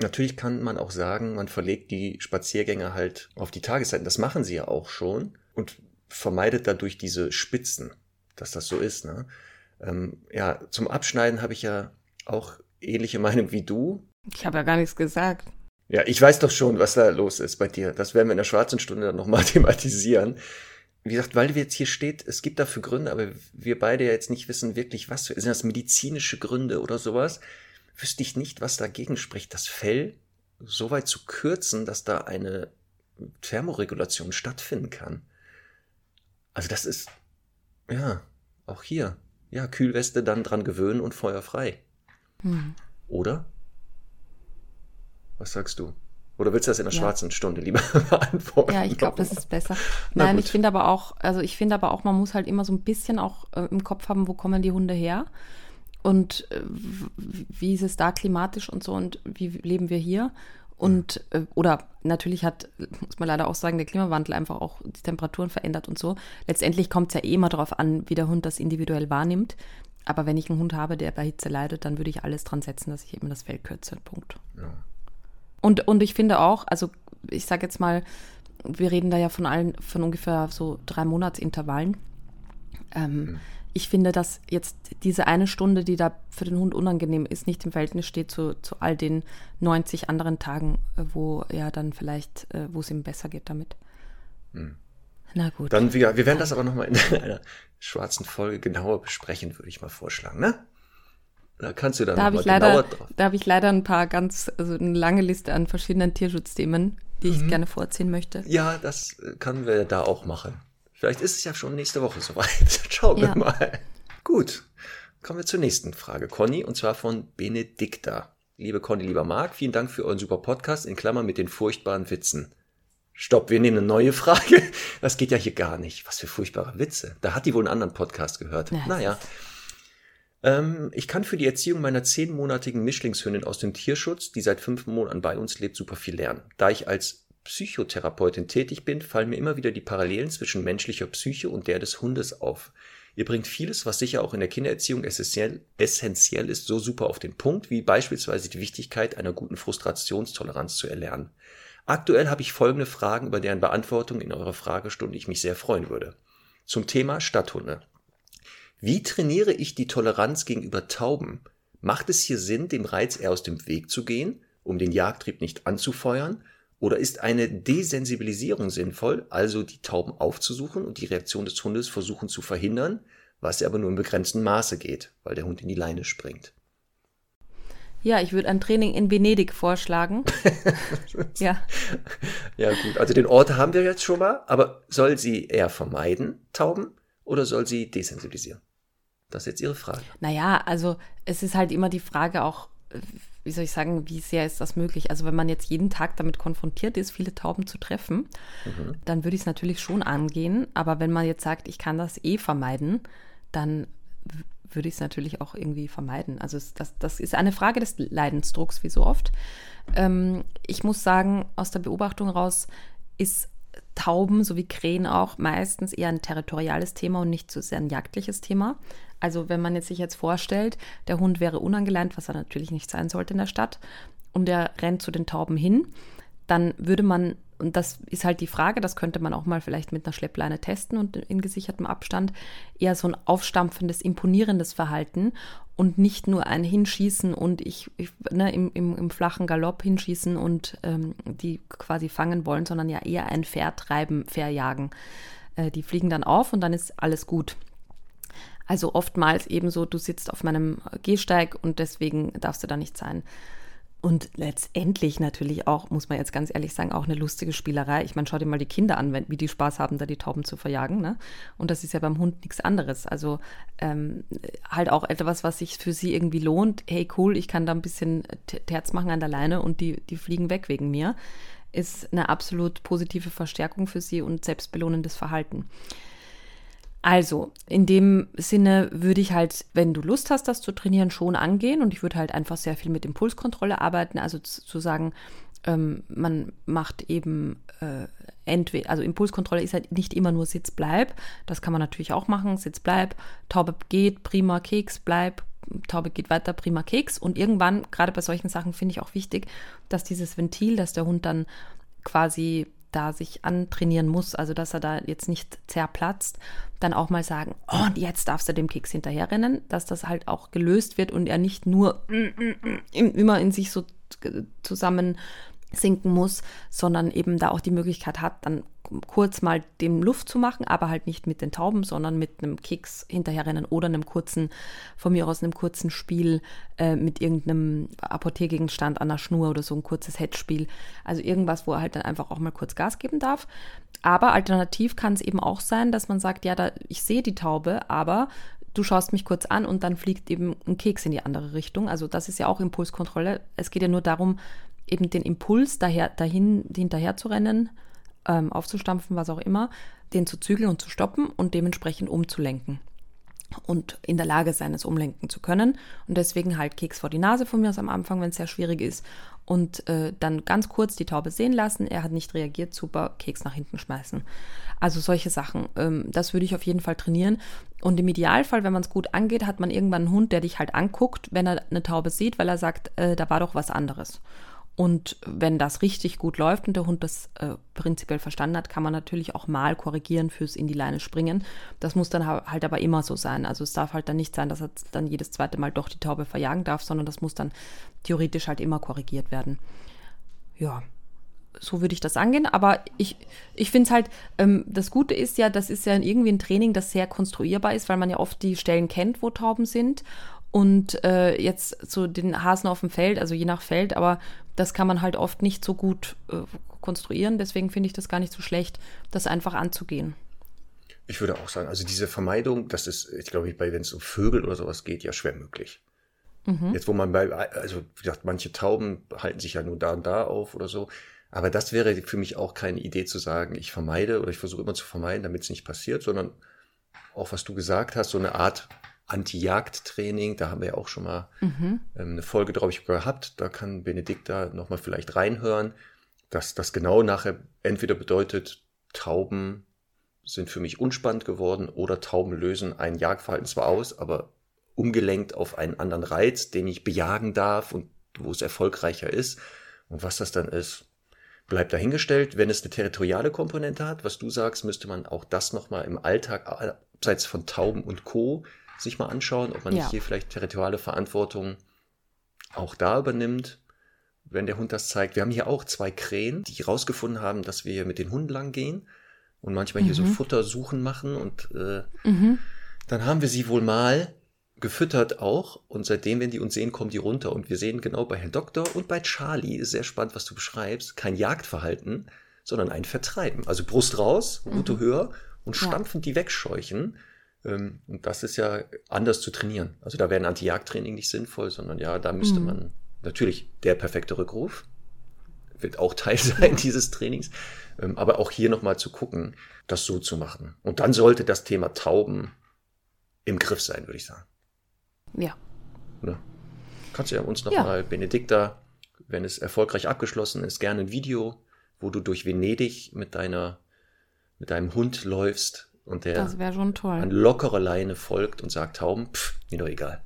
Natürlich kann man auch sagen, man verlegt die Spaziergänge halt auf die Tageszeiten. Das machen sie ja auch schon und vermeidet dadurch diese Spitzen, dass das so ist. Ne? Ähm, ja, zum Abschneiden habe ich ja auch ähnliche Meinung wie du. Ich habe ja gar nichts gesagt. Ja, ich weiß doch schon, was da los ist bei dir. Das werden wir in der schwarzen Stunde dann nochmal thematisieren. Wie gesagt, weil jetzt hier steht, es gibt dafür Gründe, aber wir beide ja jetzt nicht wissen wirklich, was für, sind das medizinische Gründe oder sowas, wüsste ich nicht, was dagegen spricht, das Fell so weit zu kürzen, dass da eine Thermoregulation stattfinden kann. Also das ist, ja, auch hier. Ja, Kühlweste dann dran gewöhnen und feuerfrei. Hm. Oder? Was sagst du? Oder willst du das in der Ja. schwarzen Stunde lieber beantworten? Ja, ich glaube, das ist besser. Nein, ich finde aber auch, also ich finde aber auch, man muss halt immer so ein bisschen auch äh, im Kopf haben, wo kommen die Hunde her und äh, wie ist es da klimatisch und so und wie leben wir hier. Und, äh, oder natürlich hat, muss man leider auch sagen, der Klimawandel einfach auch die Temperaturen verändert und so. Letztendlich kommt es ja eh immer darauf an, wie der Hund das individuell wahrnimmt. Aber wenn ich einen Hund habe, der bei Hitze leidet, dann würde ich alles dran setzen, dass ich eben das Fell kürze. Punkt. Ja. Und, und ich finde auch, also ich sage jetzt mal, wir reden da ja von allen, von ungefähr so drei Monatsintervallen. Ähm, Ich finde, dass jetzt diese eine Stunde, die da für den Hund unangenehm ist, nicht im Verhältnis steht zu, zu all den 90 anderen Tagen, äh, wo ja dann vielleicht, äh, wo es ihm besser geht damit. Na gut. Dann, wir, wir werden das aber nochmal in einer schwarzen Folge genauer besprechen, würde ich mal vorschlagen, ne? Da kannst du dann Da habe ich, leider, drauf. da habe ich leider ein paar ganz, also eine lange Liste an verschiedenen Tierschutzthemen, die Mhm. ich gerne vorziehen möchte. Ja, das äh, können wir da auch machen. Vielleicht ist es ja schon nächste Woche soweit. Schauen wir Ja. mal. Gut, kommen wir zur nächsten Frage, Conny, und zwar von Benedikta. Liebe Conny, lieber Marc, vielen Dank für euren super Podcast, in Klammern mit den furchtbaren Witzen. Stopp, wir nehmen eine neue Frage. Das geht ja hier gar nicht. Was für furchtbare Witze. Da hat die wohl einen anderen Podcast gehört. Ja, naja. Ähm, ich kann für die Erziehung meiner zehnmonatigen Mischlingshündin aus dem Tierschutz, die seit fünf Monaten bei uns lebt, super viel lernen. Da ich als Psychotherapeutin tätig bin, fallen mir immer wieder die Parallelen zwischen menschlicher Psyche und der des Hundes auf. Ihr bringt vieles, was sicher auch in der Kindererziehung essentiell, essentiell ist, so super auf den Punkt, wie beispielsweise die Wichtigkeit einer guten Frustrationstoleranz zu erlernen. Aktuell habe ich folgende Fragen, über deren Beantwortung in eurer Fragestunde ich mich sehr freuen würde. Zum Thema Stadthunde. Wie trainiere ich die Toleranz gegenüber Tauben? Macht es hier Sinn, dem Reiz eher aus dem Weg zu gehen, um den Jagdtrieb nicht anzufeuern? Oder ist eine Desensibilisierung sinnvoll, also die Tauben aufzusuchen und die Reaktion des Hundes versuchen zu verhindern, was ja aber nur im begrenzten Maße geht, weil der Hund in die Leine springt? Ja, ich würde ein Training in Venedig vorschlagen. ja. Ja gut, also den Ort haben wir jetzt schon mal, aber soll sie eher vermeiden, Tauben, oder soll sie desensibilisieren? Das ist jetzt Ihre Frage. Naja, also es ist halt immer die Frage auch, wie soll ich sagen, wie sehr ist das möglich? Also wenn man jetzt jeden Tag damit konfrontiert ist, viele Tauben zu treffen, dann würde ich es natürlich schon angehen. Aber wenn man jetzt sagt, ich kann das eh vermeiden, dann würde ich es natürlich auch irgendwie vermeiden. Also das, das ist eine Frage des Leidensdrucks, wie so oft. Ähm, ich muss sagen, aus der Beobachtung raus ist Tauben sowie Krähen auch meistens eher ein territoriales Thema und nicht so sehr ein jagdliches Thema. Also wenn man jetzt sich jetzt vorstellt, der Hund wäre unangeleint, was er natürlich nicht sein sollte in der Stadt, und er rennt zu den Tauben hin, dann würde man, und das ist halt die Frage, das könnte man auch mal vielleicht mit einer Schleppleine testen und in gesichertem Abstand, eher so ein aufstampfendes, imponierendes Verhalten und nicht nur ein Hinschießen und ich, ich ne, im, im, im flachen Galopp hinschießen und ähm, die quasi fangen wollen, sondern ja eher ein Vertreiben, verjagen. Äh, die fliegen dann auf und dann ist alles gut. Also oftmals eben so, du sitzt auf meinem Gehsteig und deswegen darfst du da nicht sein. Und letztendlich natürlich auch, muss man jetzt ganz ehrlich sagen, auch eine lustige Spielerei. Ich meine, schau dir mal die Kinder an, wie die Spaß haben, da die Tauben zu verjagen. Ne? Und das ist ja beim Hund nichts anderes. Also ähm, halt auch etwas, was sich für sie irgendwie lohnt. Hey, cool, ich kann da ein bisschen Terz machen an der Leine und die, die fliegen weg wegen mir. Ist eine absolut positive Verstärkung für sie und selbstbelohnendes Verhalten. Also, in dem Sinne würde ich halt, wenn du Lust hast, das zu trainieren, schon angehen. Und ich würde halt einfach sehr viel mit Impulskontrolle arbeiten. Also zu, sagen, ähm, man macht eben äh, entweder, also Impulskontrolle ist halt nicht immer nur Sitz, bleib. Das kann man natürlich auch machen. Sitz, bleib. Taube geht, prima, Keks, bleib. Taube geht weiter, prima Keks. Und irgendwann, gerade bei solchen Sachen, finde ich auch wichtig, dass dieses Ventil, dass der Hund dann quasi da sich antrainieren muss, also dass er da jetzt nicht zerplatzt, dann auch mal sagen, oh, und jetzt darfst du dem Keks hinterherrennen, dass das halt auch gelöst wird und er nicht nur immer in sich so zusammen sinken muss, sondern eben da auch die Möglichkeit hat, dann kurz mal dem Luft zu machen, aber halt nicht mit den Tauben, sondern mit einem Keks hinterherrennen oder einem kurzen, von mir aus einem kurzen Spiel äh, mit irgendeinem Apportiergegenstand an der Schnur oder so ein kurzes Headspiel. Also irgendwas, wo er halt dann einfach auch mal kurz Gas geben darf. Aber alternativ kann es eben auch sein, dass man sagt, ja, da, ich sehe die Taube, aber du schaust mich kurz an und dann fliegt eben ein Keks in die andere Richtung. Also das ist ja auch Impulskontrolle. Es geht ja nur darum, eben den Impuls daher, dahin hinterher zu rennen, ähm, aufzustampfen, was auch immer, den zu zügeln und zu stoppen und dementsprechend umzulenken. Und in der Lage sein, es umlenken zu können. Und deswegen halt Keks vor die Nase von mir aus am Anfang, wenn es sehr schwierig ist. Und äh, dann ganz kurz die Taube sehen lassen. Er hat nicht reagiert, super, Keks nach hinten schmeißen. Also solche Sachen. Ähm, das würde ich auf jeden Fall trainieren. Und im Idealfall, wenn man es gut angeht, hat man irgendwann einen Hund, der dich halt anguckt, wenn er eine Taube sieht, weil er sagt, äh, da war doch was anderes. Und wenn das richtig gut läuft und der Hund das äh, prinzipiell verstanden hat, kann man natürlich auch mal korrigieren fürs in die Leine springen. Das muss dann halt aber immer so sein. Also es darf halt dann nicht sein, dass er dann jedes zweite Mal doch die Taube verjagen darf, sondern das muss dann theoretisch halt immer korrigiert werden. Ja, so würde ich das angehen. Aber ich, ich finde es halt, ähm, das Gute ist ja, das ist ja irgendwie ein Training, das sehr konstruierbar ist, weil man ja oft die Stellen kennt, wo Tauben sind. Und äh, jetzt so den Hasen auf dem Feld, also je nach Feld, aber das kann man halt oft nicht so gut äh, konstruieren. Deswegen finde ich das gar nicht so schlecht, das einfach anzugehen. Ich würde auch sagen, also diese Vermeidung, das ist, ich glaube, bei wenn es um Vögel oder sowas geht, ja schwer möglich. Mhm. Jetzt, wo man bei, also wie gesagt, manche Tauben halten sich ja nur da und da auf oder so. Aber das wäre für mich auch keine Idee zu sagen, ich vermeide oder ich versuche immer zu vermeiden, damit es nicht passiert, sondern auch was du gesagt hast, so eine Art Anti-Jagd-Training. Da haben wir ja auch schon mal mhm. ähm, eine Folge drauf gehabt. Da kann Benedikta nochmal vielleicht reinhören, dass das genau nachher entweder bedeutet, Tauben sind für mich unspannend geworden oder Tauben lösen ein Jagdverhalten zwar aus, aber umgelenkt auf einen anderen Reiz, den ich bejagen darf und wo es erfolgreicher ist. Und was das dann ist, bleibt dahingestellt. Wenn es eine territoriale Komponente hat, was du sagst, müsste man auch das nochmal im Alltag abseits von Tauben und Co sich mal anschauen, ob man ja. nicht hier vielleicht territoriale Verantwortung auch da übernimmt, wenn der Hund das zeigt. Wir haben hier auch zwei Krähen, die rausgefunden haben, dass wir mit den Hunden lang gehen und manchmal mhm. hier so mhm. Futtersuchen machen und äh, mhm. dann haben wir sie wohl mal gefüttert auch und seitdem, wenn die uns sehen, kommen die runter und wir sehen genau bei Herrn Doktor und bei Charlie, ist sehr spannend, was du beschreibst, kein Jagdverhalten, sondern ein Vertreiben. Also Brust raus, Rute mhm. höher und stampfen ja. die wegscheuchen. Ähm, und das ist ja anders zu trainieren. Also da wäre ein Anti-Jagd-Training nicht sinnvoll, sondern ja, da müsste mhm. man natürlich der perfekte Rückruf wird auch Teil sein dieses Trainings, ähm, aber auch hier nochmal zu gucken, das so zu machen. Und dann sollte das Thema Tauben im Griff sein, würde ich sagen. Ja. Ne? Kannst du ja uns nochmal, ja. Benedikta, wenn es erfolgreich abgeschlossen ist, gerne ein Video, wo du durch Venedig mit deiner, mit deinem Hund läufst und der das schon toll. an lockerer Leine folgt und sagt Tauben, pff, mir doch egal.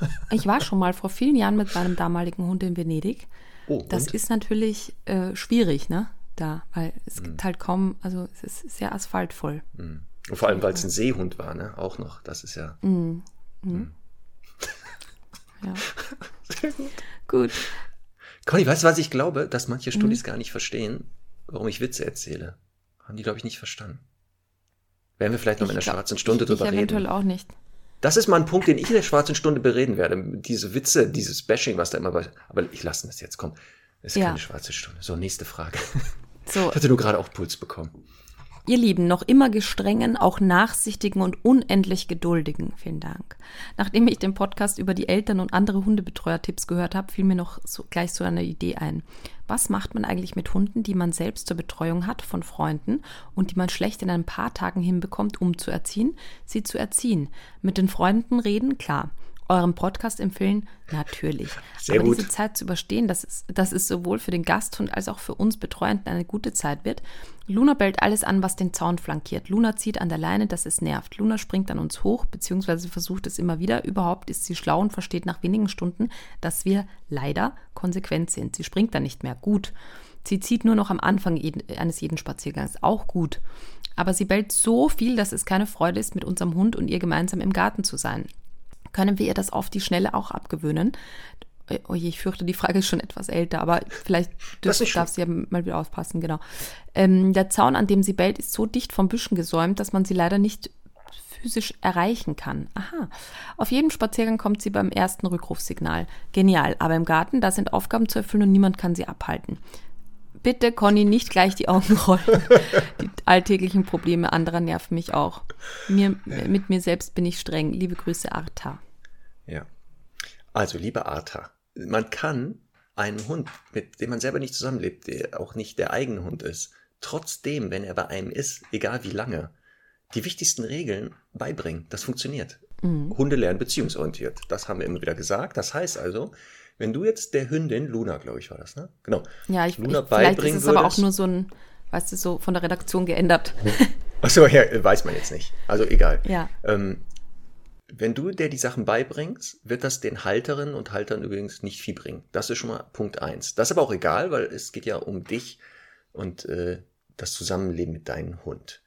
ich war schon mal vor vielen Jahren mit meinem damaligen Hund in Venedig. Oh, das und? ist natürlich äh, schwierig, ne? Da, weil es mhm. gibt halt kaum, also es ist sehr asphaltvoll. Mhm. Und vor allem, weil es ein Seehund war, ne? Auch noch. Das ist ja. Mhm. mhm. ja. Sehr gut. gut. Conny, weißt du, was ich glaube? Dass manche Studis mhm. gar nicht verstehen, warum ich Witze erzähle. Haben die, glaube ich, nicht verstanden. Werden wir vielleicht noch ich in der glaub, schwarzen Stunde ich, drüber ich reden. eventuell auch nicht. Das ist mal ein Punkt, den ich in der schwarzen Stunde bereden werde. Diese Witze, dieses Bashing, was da immer war. Aber ich lasse das jetzt, komm. Es ist ja. keine schwarze Stunde. So, nächste Frage. So. Ich hatte nur gerade auch Puls bekommen. Ihr Lieben, noch immer gestrengen, auch nachsichtigen und unendlich geduldigen. Vielen Dank. Nachdem ich den Podcast über die Eltern und andere Hundebetreuer-Tipps gehört habe, fiel mir noch so, gleich so eine Idee ein. Was macht man eigentlich mit Hunden, die man selbst zur Betreuung hat von Freunden und die man schlecht in ein paar Tagen hinbekommt, um zu erziehen? Sie zu erziehen. Mit den Freunden reden, klar eurem Podcast empfehlen? Natürlich. Sehr Aber gut. diese Zeit zu überstehen, dass es, dass es sowohl für den Gasthund als auch für uns Betreuenden eine gute Zeit wird. Luna bellt alles an, was den Zaun flankiert. Luna zieht an der Leine, dass es nervt. Luna springt an uns hoch, beziehungsweise versucht es immer wieder. Überhaupt ist sie schlau und versteht nach wenigen Stunden, dass wir leider konsequent sind. Sie springt dann nicht mehr. Gut. Sie zieht nur noch am Anfang eines jeden Spaziergangs. Auch gut. Aber sie bellt so viel, dass es keine Freude ist, mit unserem Hund und ihr gemeinsam im Garten zu sein können wir ihr das auf die Schnelle auch abgewöhnen. oh je, ich fürchte, die Frage ist schon etwas älter, aber vielleicht Das ist darf sie ja mal wieder aufpassen, genau. Ähm, der Zaun, an dem sie bellt, ist so dicht vom Büschen gesäumt, dass man sie leider nicht physisch erreichen kann. Aha. Auf jedem Spaziergang kommt sie beim ersten Rückrufsignal. Genial. Aber im Garten, da sind Aufgaben zu erfüllen und niemand kann sie abhalten. Bitte, Conny, nicht gleich die Augen rollen. Die alltäglichen Probleme anderer nerven mich auch. Mir, mit mir selbst bin ich streng. Liebe Grüße, Arta. Ja. Also, liebe Arta, man kann einen Hund, mit dem man selber nicht zusammenlebt, der auch nicht der eigene Hund ist, trotzdem, wenn er bei einem ist, egal wie lange, die wichtigsten Regeln beibringen. Das funktioniert. Hunde lernen beziehungsorientiert. Das haben wir immer wieder gesagt. Das heißt also, wenn du jetzt der Hündin, Luna, glaube ich, war das, ne? Genau. Ja, ich, Luna ich vielleicht ist beibringen es aber auch nur so ein, weißt du, so von der Redaktion geändert. Achso, ja, weiß man jetzt nicht. Also egal. Ja. Ähm, wenn du der die Sachen beibringst, wird das den Halterinnen und Haltern übrigens nicht viel bringen. Das ist schon mal Punkt eins. Das ist aber auch egal, weil es geht ja um dich und äh, das Zusammenleben mit deinem Hund.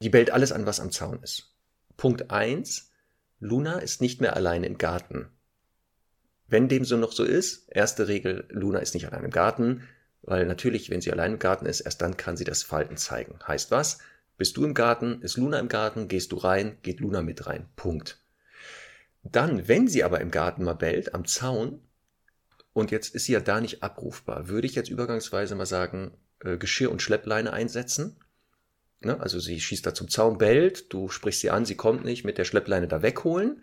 Die bellt alles an, was am Zaun ist. Punkt eins: Luna ist nicht mehr alleine im Garten. Wenn dem so noch so ist, erste Regel, Luna ist nicht allein im Garten, weil natürlich, wenn sie allein im Garten ist, erst dann kann sie das Verhalten zeigen. Heißt was? Bist du im Garten, ist Luna im Garten, gehst du rein, geht Luna mit rein. Punkt. Dann, wenn sie aber im Garten mal bellt, am Zaun, und jetzt ist sie ja da nicht abrufbar, würde ich jetzt übergangsweise mal sagen, äh, Geschirr und Schleppleine einsetzen. Ne? Also sie schießt da zum Zaun, bellt, du sprichst sie an, sie kommt nicht, mit der Schleppleine da wegholen.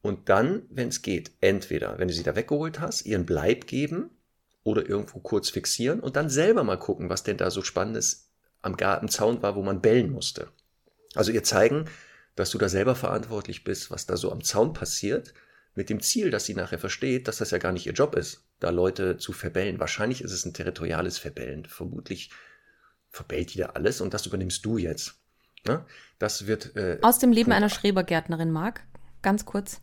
Und dann, wenn es geht, entweder, wenn du sie da weggeholt hast, ihren Bleib geben oder irgendwo kurz fixieren und dann selber mal gucken, was denn da so Spannendes am Garten Zaun war, wo man bellen musste. Also ihr zeigen, dass du da selber verantwortlich bist, was da so am Zaun passiert, mit dem Ziel, dass sie nachher versteht, dass das ja gar nicht ihr Job ist, da Leute zu verbellen. Wahrscheinlich ist es ein territoriales Verbellen. Vermutlich verbellt die da alles und das übernimmst du jetzt. Ne? Das wird äh, Aus dem Leben einer Schrebergärtnerin, Marc, ganz kurz.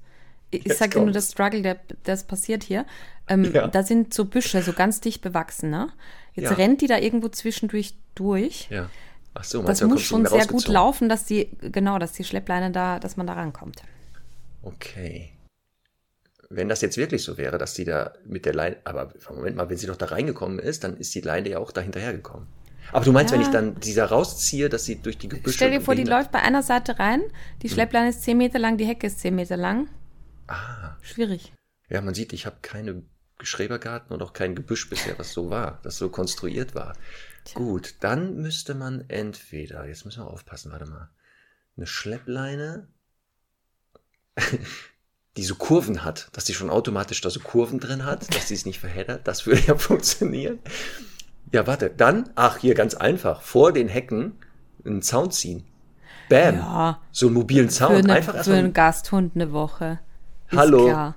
Ich Jetzt sage dir nur das Struggle, der, das passiert hier. Ähm, Ja. Da sind so Büsche, so ganz dicht bewachsen. Ne? Jetzt Ja. rennt die da irgendwo zwischendurch durch. ja. Ach so, Das muss schon sehr gut laufen, dass die, genau, dass die Schleppleine da, dass man da rankommt. Okay. Wenn das jetzt wirklich so wäre, dass die da mit der Leine, aber Moment mal, wenn sie doch da reingekommen ist, dann ist die Leine ja auch da hinterhergekommen. Aber du meinst, wenn Ja. ich dann dieser rausziehe, dass sie durch die Gebüsche. Stell dir vor, die läuft bei einer Seite rein, die Hm. Schleppleine ist 10 Meter lang, die Hecke ist 10 Meter lang. Ah, Schwierig. ja, man sieht, ich habe keine Schrebergarten und auch kein Gebüsch bisher, was so war, das so konstruiert war. Gut, dann müsste man entweder, jetzt müssen wir aufpassen, warte mal, eine Schleppleine, die so Kurven hat, dass die schon automatisch da so Kurven drin hat, dass die es nicht verheddert, das würde ja funktionieren. Ja, warte, dann, ach, hier ganz einfach, vor den Hecken einen Zaun ziehen. Bam. Ja. So einen mobilen Für, Zaun. eine, einfach für einen Gasthund eine Woche. Hallo. Klar.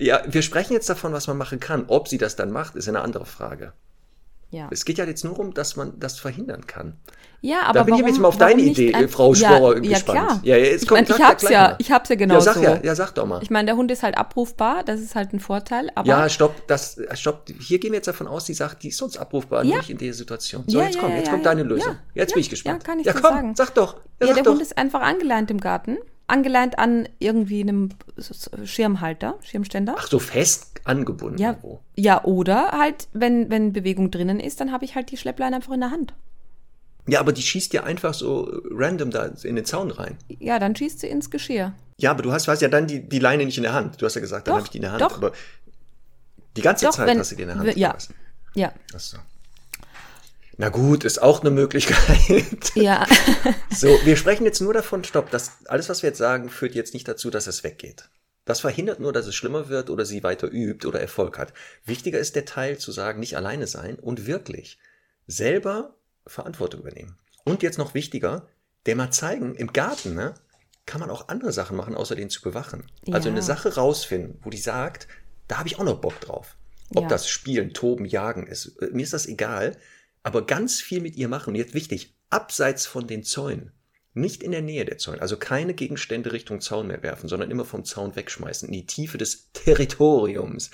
Ja, wir sprechen jetzt davon, was man machen kann. Ob sie das dann macht, ist eine andere Frage. Ja. Es geht ja jetzt nur um, dass man das verhindern kann. Ja, aber da bin ich warum, jetzt mal auf deine Idee, ein- Frau ja, Sporer, ja, gespannt. Klar. Ja, ja, jetzt ich kommt- meine, ich ja hab's ja, ich hab's ja genau ja, sag so. ja, ja, sag doch mal. Ich meine, der Hund ist halt abrufbar, das ist halt ein Vorteil, aber ja, stopp, das, stopp. Hier gehen wir jetzt davon aus, sie sagt, die ist sonst abrufbar, Ja. nicht in der Situation. So, Ja, jetzt ja, komm, ja, jetzt ja, kommt ja. deine Lösung. Ja, Jetzt ja, bin ich gespannt. ja, kann ich ja, komm, sagen. sag doch. Ja, ja, sag der doch. Hund ist einfach angeleint im Garten, angeleint an irgendwie einem Schirmhalter, Schirmständer. Ach so, fest angebunden. ja, ja, oder halt, wenn, wenn Bewegung drinnen ist, dann habe ich halt die Schleppleine einfach in der Hand. Ja, aber die schießt ja einfach so random da in den Zaun rein. Ja, dann schießt sie ins Geschirr. Ja, aber du hast, hast ja dann die, die Leine nicht in der Hand. Du hast ja gesagt, dann habe ich die in der Hand. doch. Aber die ganze Doch, Zeit wenn- hast du die in der Hand. ja. Ja, Ach so. Na gut, ist auch eine Möglichkeit. ja, So, wir sprechen jetzt nur davon, stopp, das, alles, was wir jetzt sagen, führt jetzt nicht dazu, dass es weggeht. Das verhindert nur, dass es schlimmer wird oder sie weiter übt oder Erfolg hat. Wichtiger ist der Teil zu sagen, nicht alleine sein und wirklich selber Verantwortung übernehmen. Und jetzt noch wichtiger, der mal zeigen, im Garten, ne, kann man auch andere Sachen machen, außer den zu bewachen. Also Ja. eine Sache rausfinden, wo die sagt, da habe ich auch noch Bock drauf. Ob Ja. das Spielen, Toben, Jagen ist, äh, mir ist das egal, aber ganz viel mit ihr machen. Und jetzt wichtig, abseits von den Zäunen. Nicht in der Nähe der Zäune, also keine Gegenstände Richtung Zaun mehr werfen, sondern immer vom Zaun wegschmeißen, in die Tiefe des Territoriums.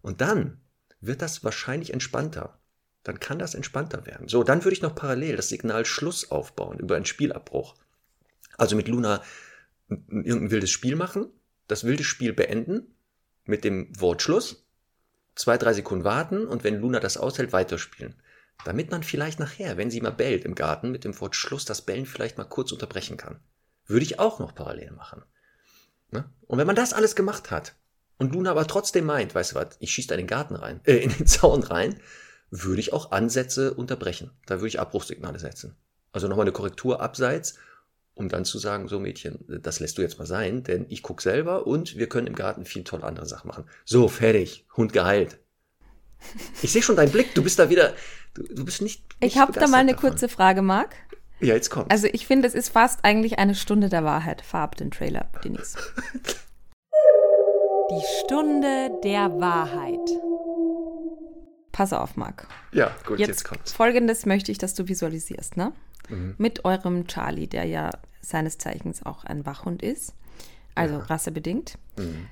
Und dann wird das wahrscheinlich entspannter. Dann kann das entspannter werden. So, dann würde ich noch parallel das Signal Schluss aufbauen über einen Spielabbruch. Also mit Luna irgendein wildes Spiel machen, das wilde Spiel beenden, mit dem Wort Schluss, zwei, drei Sekunden warten und wenn Luna das aushält, weiterspielen. Damit man vielleicht nachher, wenn sie mal bellt im Garten, mit dem Wort Schluss das Bellen vielleicht mal kurz unterbrechen kann. Würde ich auch noch parallel machen. Ne? Und wenn man das alles gemacht hat und Luna aber trotzdem meint, weißt du was, ich schieße da in den Garten rein, äh, in den Zaun rein, würde ich auch Ansätze unterbrechen. Da würde ich Abbruchsignale setzen. Also nochmal eine Korrektur abseits, um dann zu sagen, so Mädchen, das lässt du jetzt mal sein, denn ich gucke selber und wir können im Garten viel tolle andere Sachen machen. So, fertig, Hund geheilt. Ich sehe schon deinen Blick, du bist da wieder, du, du bist nicht. nicht Ich habe da mal eine davon. kurze Frage, Marc. Ja, jetzt kommt. Also ich finde, es ist fast eigentlich eine Stunde der Wahrheit. Fahr ab den Trailer, Denise. Die Stunde der Wahrheit. Pass auf, Marc. ja, gut, jetzt, Jetzt kommt's. folgendes möchte ich, dass du visualisierst, ne? Mhm. Mit eurem Charlie, der ja seines Zeichens auch ein Wachhund ist, also rassebedingt. Mhm.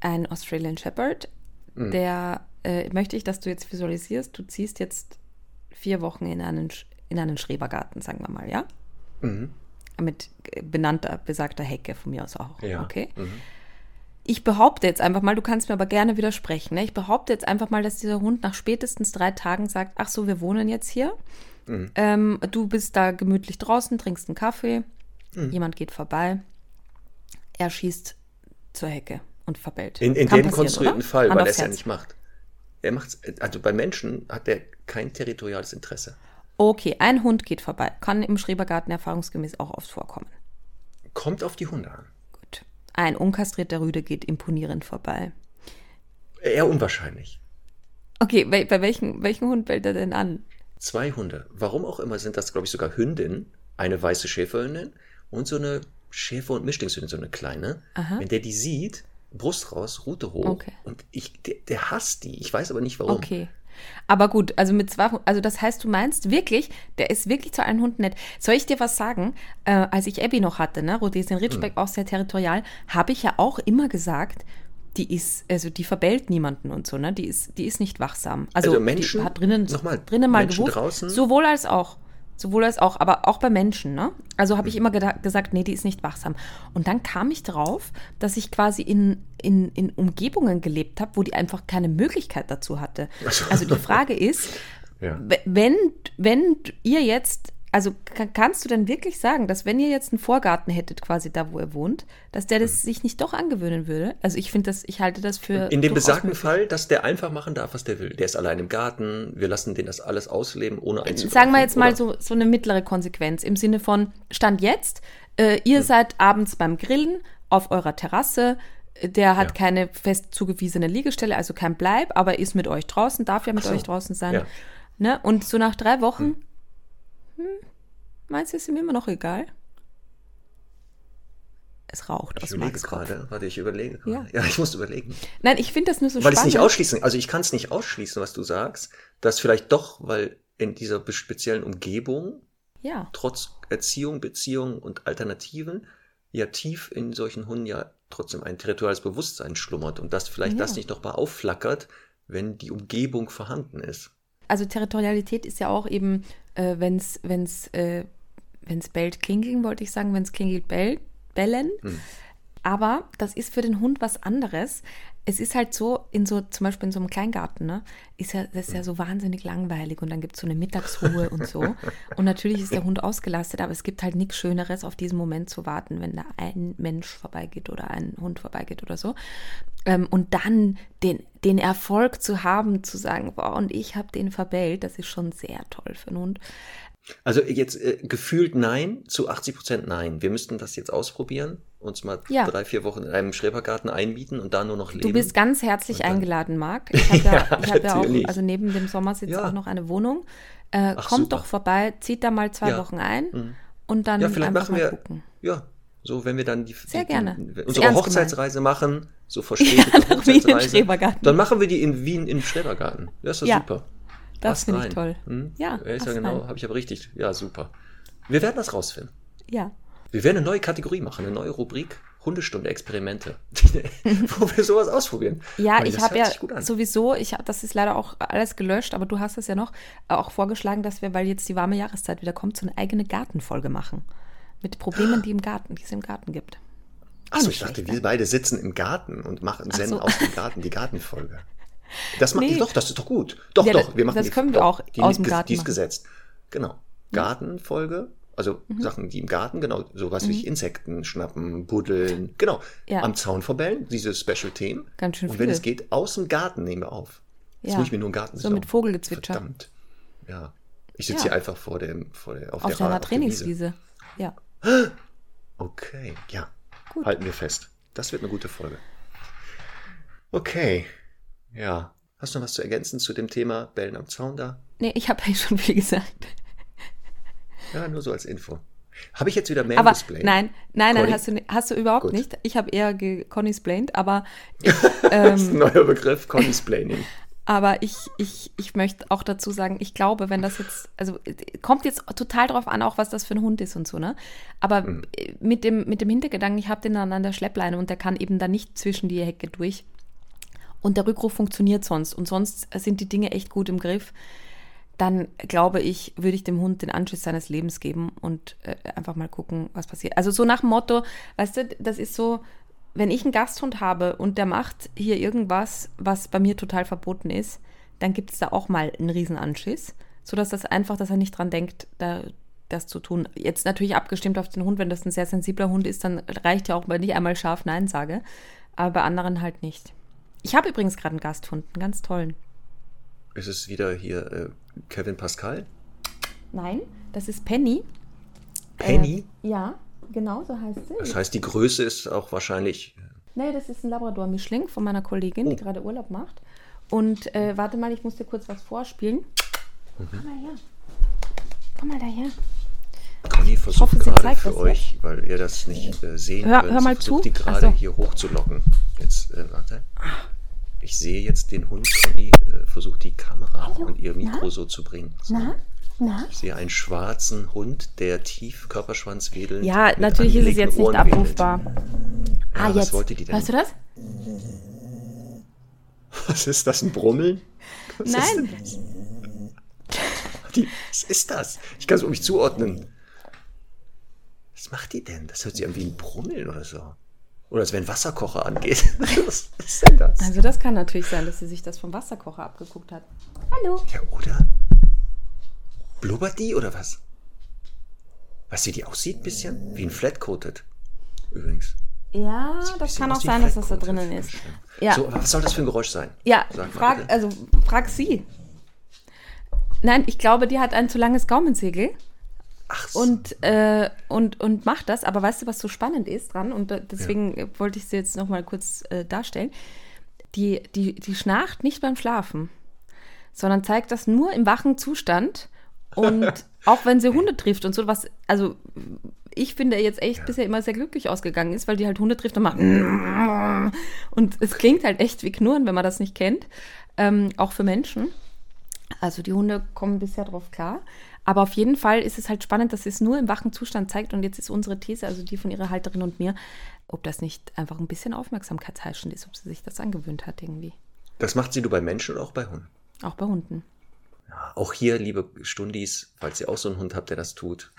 Ein Australian Shepherd, der äh, möchte ich, dass du jetzt visualisierst, du ziehst jetzt vier Wochen in einen, in einen Schrebergarten, sagen wir mal, ja? Mhm. Mit benannter, besagter Hecke von mir aus auch. Ja. Okay. Mhm. Ich behaupte jetzt einfach mal, du kannst mir aber gerne widersprechen. Ne? Ich behaupte jetzt einfach mal, dass dieser Hund nach spätestens drei Tagen sagt: Ach so, wir wohnen jetzt hier. Mhm. Ähm, du bist da gemütlich draußen, trinkst einen Kaffee. Mhm. Jemand geht vorbei. Er schießt zur Hecke und verbellt. In, in dem konstruierten oder? Fall, Hand weil er es ja nicht macht. Er macht's, also bei Menschen hat er kein territoriales Interesse. Okay, ein Hund geht vorbei. Kann im Schrebergarten erfahrungsgemäß auch oft vorkommen. Kommt auf die Hunde an. Gut. Ein unkastrierter Rüde geht imponierend vorbei. Eher unwahrscheinlich. Okay, bei, bei welchen, welchen Hund bellt er denn an? Zwei Hunde. Warum auch immer sind das, glaube ich, sogar Hündinnen. Eine weiße Schäferhündin und so eine Schäfer- und Mischlingshündin, so eine kleine. Aha. Wenn der die sieht, Brust raus, Rute hoch. Okay. Und ich, der, der hasst die. Ich weiß aber nicht warum. Okay. Aber gut, also mit zwei, also das heißt, du meinst wirklich, der ist wirklich zu allen Hunden nett. Soll ich dir was sagen? Äh, als ich Abby noch hatte, ne, Rhodesien Hm. Ridgeback auch sehr territorial, habe ich ja auch immer gesagt, die ist, also die verbellt niemanden und so, ne? Die ist, die ist nicht wachsam. Also, Also Menschen- die hat drinnen, nochmal, drinnen mal Menschen gewusst. draußen? Sowohl als auch. Sowohl als auch, aber auch bei Menschen, ne? Also habe ich immer geda- gesagt, nee, die ist nicht wachsam. Und dann kam ich drauf, dass ich quasi in, in, in Umgebungen gelebt habe, wo die einfach keine Möglichkeit dazu hatte. Also die Frage ist, Ja. wenn, wenn ihr jetzt, also ka- kannst du denn wirklich sagen, dass wenn ihr jetzt einen Vorgarten hättet, quasi da, wo ihr wohnt, dass der das sich nicht doch angewöhnen würde? Also ich finde das, ich halte das für. In dem besagten möglich. Fall, dass der einfach machen darf, was der will. Der ist allein im Garten. Wir lassen den das alles ausleben, ohne einzugreifen. Sagen wir jetzt mal Oder- so, so eine mittlere Konsequenz im Sinne von Stand jetzt, äh, Hm. ihr seid abends beim Grillen auf eurer Terrasse. Der hat Ja. keine fest zugewiesene Liegestelle, also kein Bleib, aber ist mit euch draußen, darf ja mit so. euch draußen sein. Ja. Ne? Und so nach drei Wochen, hm, meinst du, ist ihm immer noch egal? Es raucht Ich aus Kopf. gerade. Warte, ich überlege Ja. gerade. Ja. ich muss überlegen. Nein, ich finde das nur so weil ich es spannend. nicht ausschließen, also ich kann es nicht ausschließen, was du sagst, dass vielleicht doch, weil in dieser speziellen Umgebung, ja. trotz Erziehung, Beziehung und Alternativen, ja tief in solchen Hunden ja trotzdem ein territoriales Bewusstsein schlummert und dass vielleicht Ja. das nicht doch mal aufflackert, wenn die Umgebung vorhanden ist. Also Territorialität ist ja auch eben, äh, wenn es wenn's, äh, wenn's bellt, klingeln, wollte ich sagen, wenn es klingelt, bell, bellen. Hm. Aber das ist für den Hund was anderes. Es ist halt so, in so, zum Beispiel in so einem Kleingarten, ne, ist ja, das ist ja so wahnsinnig langweilig und dann gibt es so eine Mittagsruhe und so. Und natürlich ist der Hund ausgelastet, aber es gibt halt nichts Schöneres, auf diesen Moment zu warten, wenn da ein Mensch vorbeigeht oder ein Hund vorbeigeht oder so. Ähm, und dann den, den Erfolg zu haben, zu sagen, boah, und ich habe den verbellt, das ist schon sehr toll für einen Hund. Also jetzt äh, gefühlt nein, zu 80 Prozent nein. Wir müssten das jetzt ausprobieren, uns mal Ja. drei, vier Wochen in einem Schrebergarten einmieten und da nur noch leben. Du bist ganz herzlich dann- eingeladen, Marc. Ich habe ja, Ja, ich hab ja auch, also neben dem Sommersitz Ja. auch noch eine Wohnung. Äh, Ach, kommt super. doch vorbei, zieht da mal zwei Ja. Wochen ein Mhm. und dann Ja, vielleicht einfach machen mal wir, gucken. ja, so wenn wir dann die, Sehr gerne. die, unsere Hochzeitsreise machen, so Ja, verspätete nach Wien im Hochzeitsreise, dann machen wir die in Wien im Schrebergarten. Das ist Ja, super. Das finde ich toll. Hm? Ja, ja, ist ja genau, habe ich aber richtig. Ja, super. Wir werden das rausfinden. Ja. Wir werden eine neue Kategorie machen, eine neue Rubrik, Hundestunde Experimente, wo wir sowas ausprobieren. Ja, Weil ich habe ja sowieso, ich habe, das ist leider auch alles gelöscht, aber du hast es ja noch äh, auch vorgeschlagen, dass wir, weil jetzt die warme Jahreszeit wieder kommt, so eine eigene Gartenfolge machen. Mit Problemen, die im Garten, die es im Garten gibt. Achso, ich dachte, wir beide sitzen im Garten und machen Zen so. aus dem Garten, die Gartenfolge. Das macht nee. doch, das ist doch gut. Doch, ja, doch, wir machen das die, können wir auch die, aus dem Garten. Die ist gesetzt. Genau. Gartenfolge, also mhm. Sachen, die im Garten, genau, sowas mhm. wie Insekten schnappen, buddeln, genau. Ja. Am Zaun verbellen, diese Special-Themen. Ganz schön Und wenn es geht, aus dem Garten nehmen wir auf. Jetzt ja. muss ich mir nur einen Garten So mit Vogelgezwitscher. Verdammt. Ja. Ich sitze ja. hier einfach vor dem, vor der, auf, auf der deiner Trainingswiese. Ja. Okay, ja. Gut. Halten wir fest. Das wird eine gute Folge. Okay. Ja. Hast du noch was zu ergänzen zu dem Thema Bellen am Zaun da? Nee, ich habe ja schon viel gesagt. Ja, nur so als Info. Habe ich jetzt wieder mehr Display? Nein, nein, nein, hast du, hast du überhaupt Gut. nicht. Ich habe eher Conny's Blamed, aber. Ich, ähm, das ist ein neuer Begriff, Conny's Blaming. Aber ich, ich, ich möchte auch dazu sagen, ich glaube, wenn das jetzt, also kommt jetzt total drauf an, auch was das für ein Hund ist und so, ne? Aber mhm. mit, dem, mit dem Hintergedanken, ich habe den dann an der Schleppleine und der kann eben da nicht zwischen die Hecke durch. Und der Rückruf funktioniert sonst. Und sonst sind die Dinge echt gut im Griff. Dann glaube ich, würde ich dem Hund den Anschluss seines Lebens geben und äh, einfach mal gucken, was passiert. Also so nach dem Motto, weißt du, das ist so, wenn ich einen Gasthund habe und der macht hier irgendwas, was bei mir total verboten ist, dann gibt es da auch mal einen Riesenanschiss, sodass das einfach, dass er nicht dran denkt, da, das zu tun. Jetzt natürlich abgestimmt auf den Hund, wenn das ein sehr sensibler Hund ist, dann reicht ja auch, wenn ich einmal scharf Nein sage, aber bei anderen halt nicht. Ich habe übrigens gerade einen Gasthund, einen ganz tollen. Ist es wieder hier äh, Kevin Pascal? Nein, das ist Penny. Penny? Äh, ja, Genau, so heißt sie. Das heißt, die Größe ist auch wahrscheinlich. Nee, das ist ein Labrador-Mischling von meiner Kollegin, oh. die gerade Urlaub macht. Und äh, warte mal, ich muss dir kurz was vorspielen. Mhm. Komm mal her. Komm mal daher. Conny versucht hoffe, gerade für euch, jetzt. weil ihr das nicht äh, sehen hör, könnt, hör mal zu. die gerade so. hier hochzulocken. Jetzt, äh, warte. Ich sehe jetzt den Hund. Conny äh, versucht die Kamera Hallo? und ihr Mikro Na? so zu bringen. So. Na? Na? Ich sehe einen schwarzen Hund, der tief Körperschwanz wedelt. Ja, natürlich ist es jetzt nicht Ohren abrufbar. Ja, ah, was jetzt. wollte die denn? Weißt du das? Was ist das, ein Brummeln? Was Nein. Ist die, was ist das? Ich kann es um mich zuordnen. Was macht die denn? Das hört sich an wie ein Brummeln oder so. Oder als wenn ein Wasserkocher angeht. was ist denn das? Also das kann natürlich sein, dass sie sich das vom Wasserkocher abgeguckt hat. Hallo. Ja, oder? Blubbert die oder was? Was wie die aussieht ein bisschen? Wie ein Flatcoated. Übrigens. Ja, das kann auch sein, dass das da drinnen ist. Ja. So, was soll das für ein Geräusch sein? Ja, frag, also frag sie. Nein, ich glaube, die hat ein zu langes Gaumensegel. Ach so. Und, äh, und, und macht das. Aber weißt du, was so spannend ist dran? Und deswegen ja. wollte ich sie jetzt nochmal kurz äh, darstellen. Die, die, die schnarcht nicht beim Schlafen, sondern zeigt das nur im wachen Zustand und auch wenn sie Hunde trifft und so, was, also ich finde jetzt echt ja. bisher immer sehr glücklich ausgegangen ist, weil die halt Hunde trifft und macht. Und es klingt halt echt wie Knurren, wenn man das nicht kennt. Ähm, auch für Menschen. Also die Hunde kommen bisher drauf klar. Aber auf jeden Fall ist es halt spannend, dass es nur im wachen Zustand zeigt. Und jetzt ist unsere These, also die von ihrer Halterin und mir, ob das nicht einfach ein bisschen aufmerksamkeitsheischend ist, ob sie sich das angewöhnt hat irgendwie. Das macht sie nur bei Menschen oder auch bei Hunden? Auch bei Hunden. Ja, auch hier, liebe Stundis, falls ihr auch so einen Hund habt, der das tut,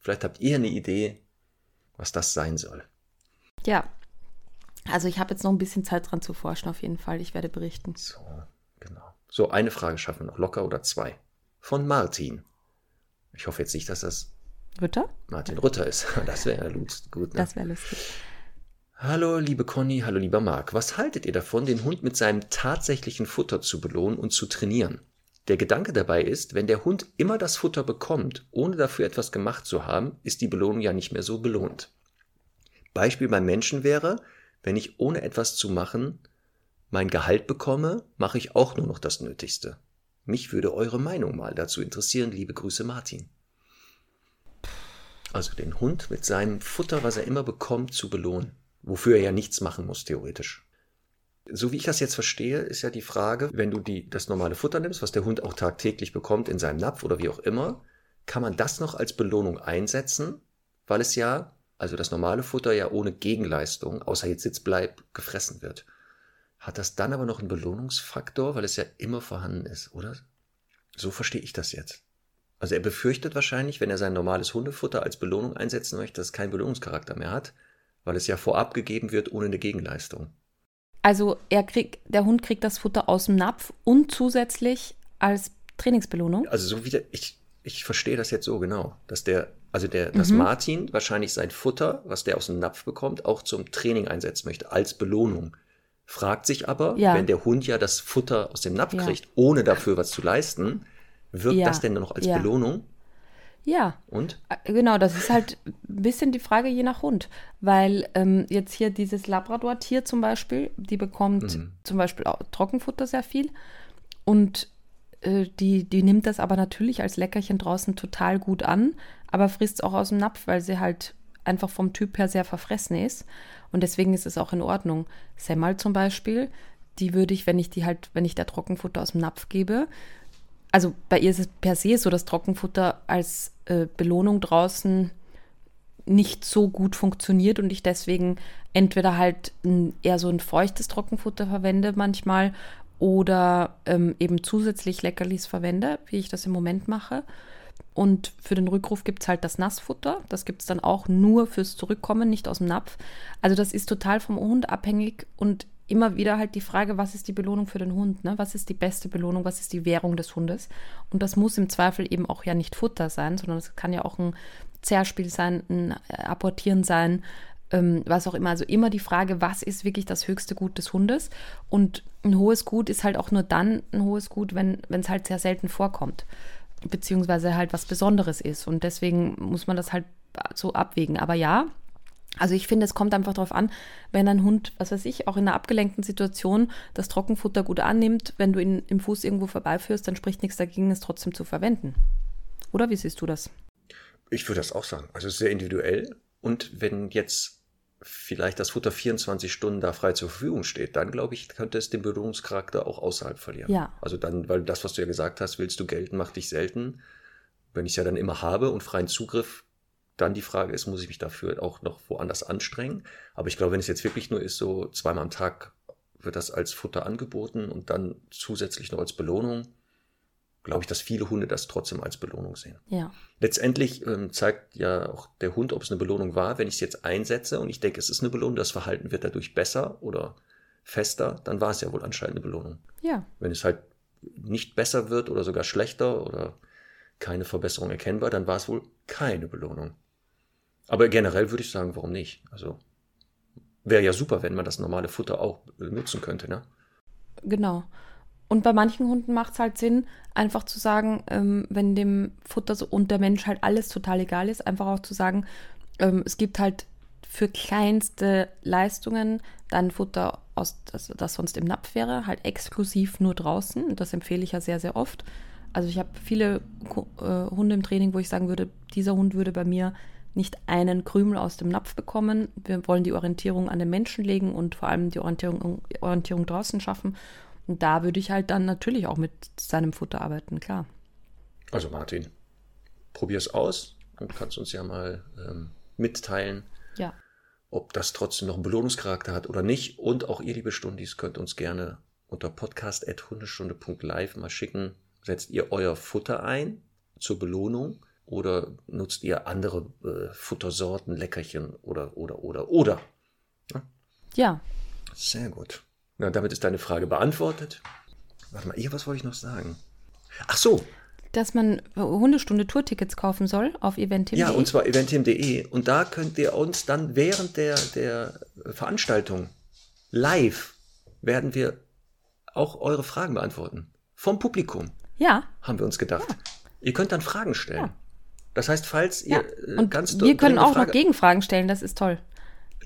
vielleicht habt ihr eine Idee, was das sein soll. Ja, also ich habe jetzt noch ein bisschen Zeit dran zu forschen, auf jeden Fall. Ich werde berichten. So, genau. So, eine Frage schaffen wir noch locker oder zwei. Von Martin. Ich hoffe jetzt nicht, dass das Rütter? Martin Rütter ist. Das wäre ja gut. Ne? Das wäre lustig. Hallo, liebe Conny, hallo, lieber Marc. Was haltet ihr davon, den Hund mit seinem tatsächlichen Futter zu belohnen und zu trainieren? Der Gedanke dabei ist, wenn der Hund immer das Futter bekommt, ohne dafür etwas gemacht zu haben, ist die Belohnung ja nicht mehr so belohnt. Beispiel beim Menschen wäre, wenn ich ohne etwas zu machen mein Gehalt bekomme, mache ich auch nur noch das Nötigste. Mich würde eure Meinung mal dazu interessieren. Liebe Grüße, Martin. Also den Hund mit seinem Futter, was er immer bekommt, zu belohnen. Wofür er ja nichts machen muss, theoretisch. So wie ich das jetzt verstehe, ist ja die Frage, wenn du die, das normale Futter nimmst, was der Hund auch tagtäglich bekommt in seinem Napf oder wie auch immer, kann man das noch als Belohnung einsetzen, weil es ja, also das normale Futter ja ohne Gegenleistung, außer jetzt Sitzbleib, gefressen wird. Hat das dann aber noch einen Belohnungsfaktor, weil es ja immer vorhanden ist, oder? So verstehe ich das jetzt. Also er befürchtet wahrscheinlich, wenn er sein normales Hundefutter als Belohnung einsetzen möchte, dass es keinen Belohnungscharakter mehr hat. weil es ja vorab gegeben wird ohne eine Gegenleistung. Also er kriegt, der Hund kriegt das Futter aus dem Napf und zusätzlich als Trainingsbelohnung. Also so wie der, ich, ich verstehe das jetzt so genau, dass der, also der, dass Mhm. Martin wahrscheinlich sein Futter, was der aus dem Napf bekommt, auch zum Training einsetzen möchte, als Belohnung. Fragt sich aber, Ja. wenn der Hund ja das Futter aus dem Napf Ja. kriegt, ohne dafür was zu leisten, wirkt Ja. das denn noch als. Belohnung? Ja, Und? äh, genau, das ist halt ein bisschen die Frage je nach Hund. Weil ähm, jetzt hier dieses Labrador-Tier zum Beispiel, die bekommt Mhm. zum Beispiel auch Trockenfutter sehr viel. Und äh, die, die nimmt das aber natürlich als Leckerchen draußen total gut an, aber frisst es auch aus dem Napf, weil sie halt einfach vom Typ her sehr verfressen ist. Und deswegen ist es auch in Ordnung. Semmel zum Beispiel, die würde ich, wenn ich die halt, wenn ich der Trockenfutter aus dem Napf gebe, also bei ihr ist es per se so, dass Trockenfutter als äh, Belohnung draußen nicht so gut funktioniert und ich deswegen entweder halt ein, eher so ein feuchtes Trockenfutter verwende manchmal oder ähm, eben zusätzlich Leckerlis verwende, wie ich das im Moment mache. Und für den Rückruf gibt es halt das Nassfutter. Das gibt es dann auch nur fürs Zurückkommen, nicht aus dem Napf. Also das ist total vom Hund abhängig und immer wieder halt die Frage, was ist die Belohnung für den Hund? Ne? Was ist die beste Belohnung? Was ist die Währung des Hundes? Und das muss im Zweifel eben auch ja nicht Futter sein, sondern es kann ja auch ein Zerspiel sein, ein äh, Apportieren sein, ähm, was auch immer. Also immer die Frage, was ist wirklich das höchste Gut des Hundes? Und ein hohes Gut ist halt auch nur dann ein hohes Gut, wenn es halt sehr selten vorkommt beziehungsweise halt was Besonderes ist. Und deswegen muss man das halt so abwägen. Aber ja, also ich finde, es kommt einfach darauf an, wenn ein Hund, was weiß ich, auch in einer abgelenkten Situation das Trockenfutter gut annimmt, wenn du ihn im Fuß irgendwo vorbeiführst, dann spricht nichts dagegen, es trotzdem zu verwenden. Oder wie siehst du das? Ich würde das auch sagen. Also sehr individuell. Und wenn jetzt vielleicht das Futter 24 Stunden da frei zur Verfügung steht, dann glaube ich, könnte es den Belohnungscharakter auch außerhalb verlieren. Ja. Also dann, weil das, was du ja gesagt hast, willst du gelten, macht dich selten. Wenn ich es ja dann immer habe und freien Zugriff, dann die Frage ist, muss ich mich dafür auch noch woanders anstrengen? Aber ich glaube, wenn es jetzt wirklich nur ist, so zweimal am Tag wird das als Futter angeboten und dann zusätzlich noch als Belohnung, glaube ich, dass viele Hunde das trotzdem als Belohnung sehen. Ja. Letztendlich ähm, zeigt ja auch der Hund, ob es eine Belohnung war. Wenn ich es jetzt einsetze und ich denke, es ist eine Belohnung, das Verhalten wird dadurch besser oder fester, dann war es ja wohl anscheinend eine Belohnung. Ja. Wenn es halt nicht besser wird oder sogar schlechter oder keine Verbesserung erkennbar, dann war es wohl keine Belohnung. Aber generell würde ich sagen, warum nicht? Also wäre ja super, wenn man das normale Futter auch äh, nutzen könnte, ne? Genau. Und bei manchen Hunden macht es halt Sinn, einfach zu sagen, ähm, wenn dem Futter so und der Mensch halt alles total egal ist, einfach auch zu sagen, ähm, es gibt halt für kleinste Leistungen dann Futter, aus, das, das sonst im Napf wäre, halt exklusiv nur draußen. Und das empfehle ich ja sehr, sehr oft. Also ich habe viele äh, Hunde im Training, wo ich sagen würde, dieser Hund würde bei mir nicht einen Krümel aus dem Napf bekommen. Wir wollen die Orientierung an den Menschen legen und vor allem die Orientierung, Orientierung draußen schaffen. Und da würde ich halt dann natürlich auch mit seinem Futter arbeiten, klar. Also Martin, probier's aus und kannst uns ja mal ähm, mitteilen, Ja. ob das trotzdem noch einen Belohnungscharakter hat oder nicht. Und auch ihr, liebe Stundis, könnt uns gerne unter podcast.hundestunde.live mal schicken. Setzt ihr euer Futter ein zur Belohnung oder nutzt ihr andere äh, Futtersorten, Leckerchen oder, oder, oder, oder? Ja, Sehr gut. Na, damit ist deine Frage beantwortet. Warte mal, ihr, was wollte ich noch sagen? Ach so, dass man Hundestunde Tourtickets kaufen soll auf eventim.de. Ja, und zwar eventim.de. Und da könnt ihr uns dann während der, der Veranstaltung live werden wir auch eure Fragen beantworten. Vom Publikum, Ja, haben wir uns gedacht. Ihr könnt dann Fragen stellen. Ja. Das heißt, falls ja. ihr äh, Und ganz wir können auch Frage, noch Gegenfragen stellen, das ist toll.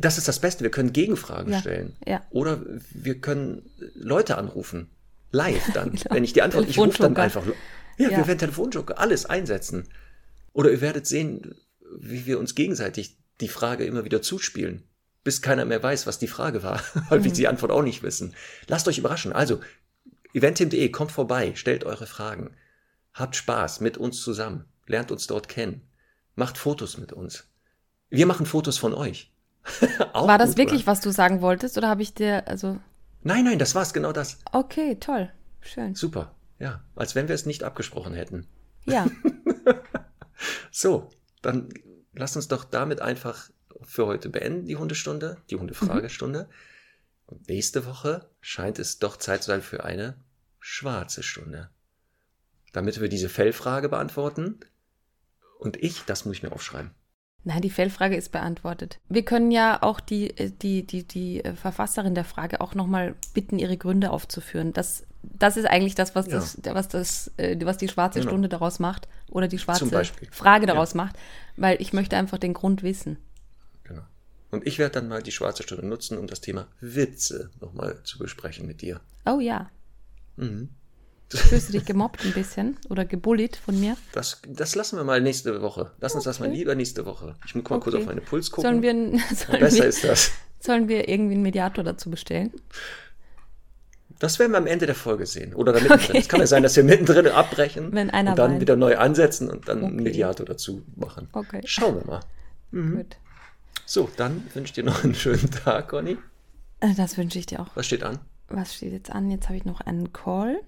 Das ist das Beste, wir können Gegenfragen Ja, stellen. ja. Oder wir können Leute anrufen. Live dann. Genau. Wenn ich die Antwort, ich rufe dann einfach. Ja, Ja. wir werden Telefonjoker, alles einsetzen. Oder ihr werdet sehen, wie wir uns gegenseitig die Frage immer wieder zuspielen, bis keiner mehr weiß, was die Frage war, weil Mhm. wir die Antwort auch nicht wissen. Lasst euch überraschen. Also, eventim.de, kommt vorbei, stellt eure Fragen. Habt Spaß mit uns zusammen. Lernt uns dort kennen. Macht Fotos mit uns. Wir machen Fotos von euch. War das wirklich, oder? was du sagen wolltest oder habe ich dir, also, Nein, nein, das war's, genau das. okay, toll, schön. Super. Ja, als wenn wir es nicht abgesprochen hätten. Ja, So, dann lasst uns doch damit einfach für heute beenden, die Hundestunde, die Hundefragestunde. Mhm. Und nächste Woche scheint es doch Zeit zu sein für eine schwarze Stunde. Damit wir diese Fellfrage beantworten. Und ich, das muss ich mir aufschreiben. Nein, die Fellfrage ist beantwortet. Wir können ja auch die, äh, die, die, die äh, Verfasserin der Frage auch nochmal bitten, ihre Gründe aufzuführen. Das, das ist eigentlich das, was, das, ja. was, das, äh, was die schwarze genau. Stunde daraus macht oder die schwarze Frage daraus ja. macht, weil ich möchte einfach den Grund wissen. Genau. Und ich werde dann mal die schwarze Stunde nutzen, um das Thema Witze nochmal zu besprechen mit dir. Oh ja. Mhm. Fühlst du dich gemobbt ein bisschen oder gebullied von mir? Das, das lassen wir mal nächste Woche. Lass uns okay. das mal lieber nächste Woche. Ich muss mal okay. kurz auf meinen Puls gucken. Sollen wir, sollen besser wir, ist das. Sollen wir irgendwie einen Mediator dazu bestellen? Das werden wir am Ende der Folge sehen. Oder damit okay. Es kann ja sein, dass wir mittendrin abbrechen Wenn einer und dann weint. wieder neu ansetzen und dann okay. einen Mediator dazu machen. Okay. Schauen wir mal. Mhm. Gut. So, dann wünsche ich dir noch einen schönen Tag, Conny. Äh, das wünsche ich dir auch. Was steht an? Was steht jetzt an? Jetzt habe ich noch einen Call.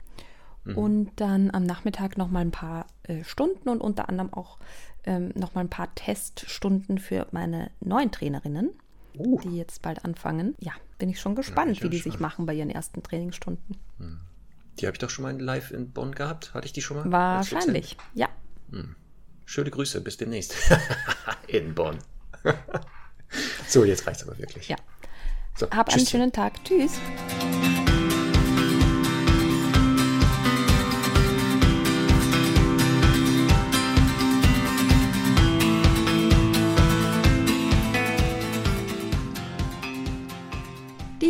Mhm. Und dann am Nachmittag noch mal ein paar äh, Stunden und unter anderem auch ähm, noch mal ein paar Teststunden für meine neuen Trainerinnen, uh. die jetzt bald anfangen. Ja, bin ich schon gespannt, ja, wie die schon. sich machen bei ihren ersten Trainingsstunden. Mhm. Die habe ich doch schon mal live in Bonn gehabt. Hatte ich die schon mal? Wahrscheinlich, ja. Mhm. Schöne Grüße, bis demnächst. in Bonn. so, jetzt reicht's aber wirklich. Ja. So, Hab tschüss. einen schönen Tag. Tschüss.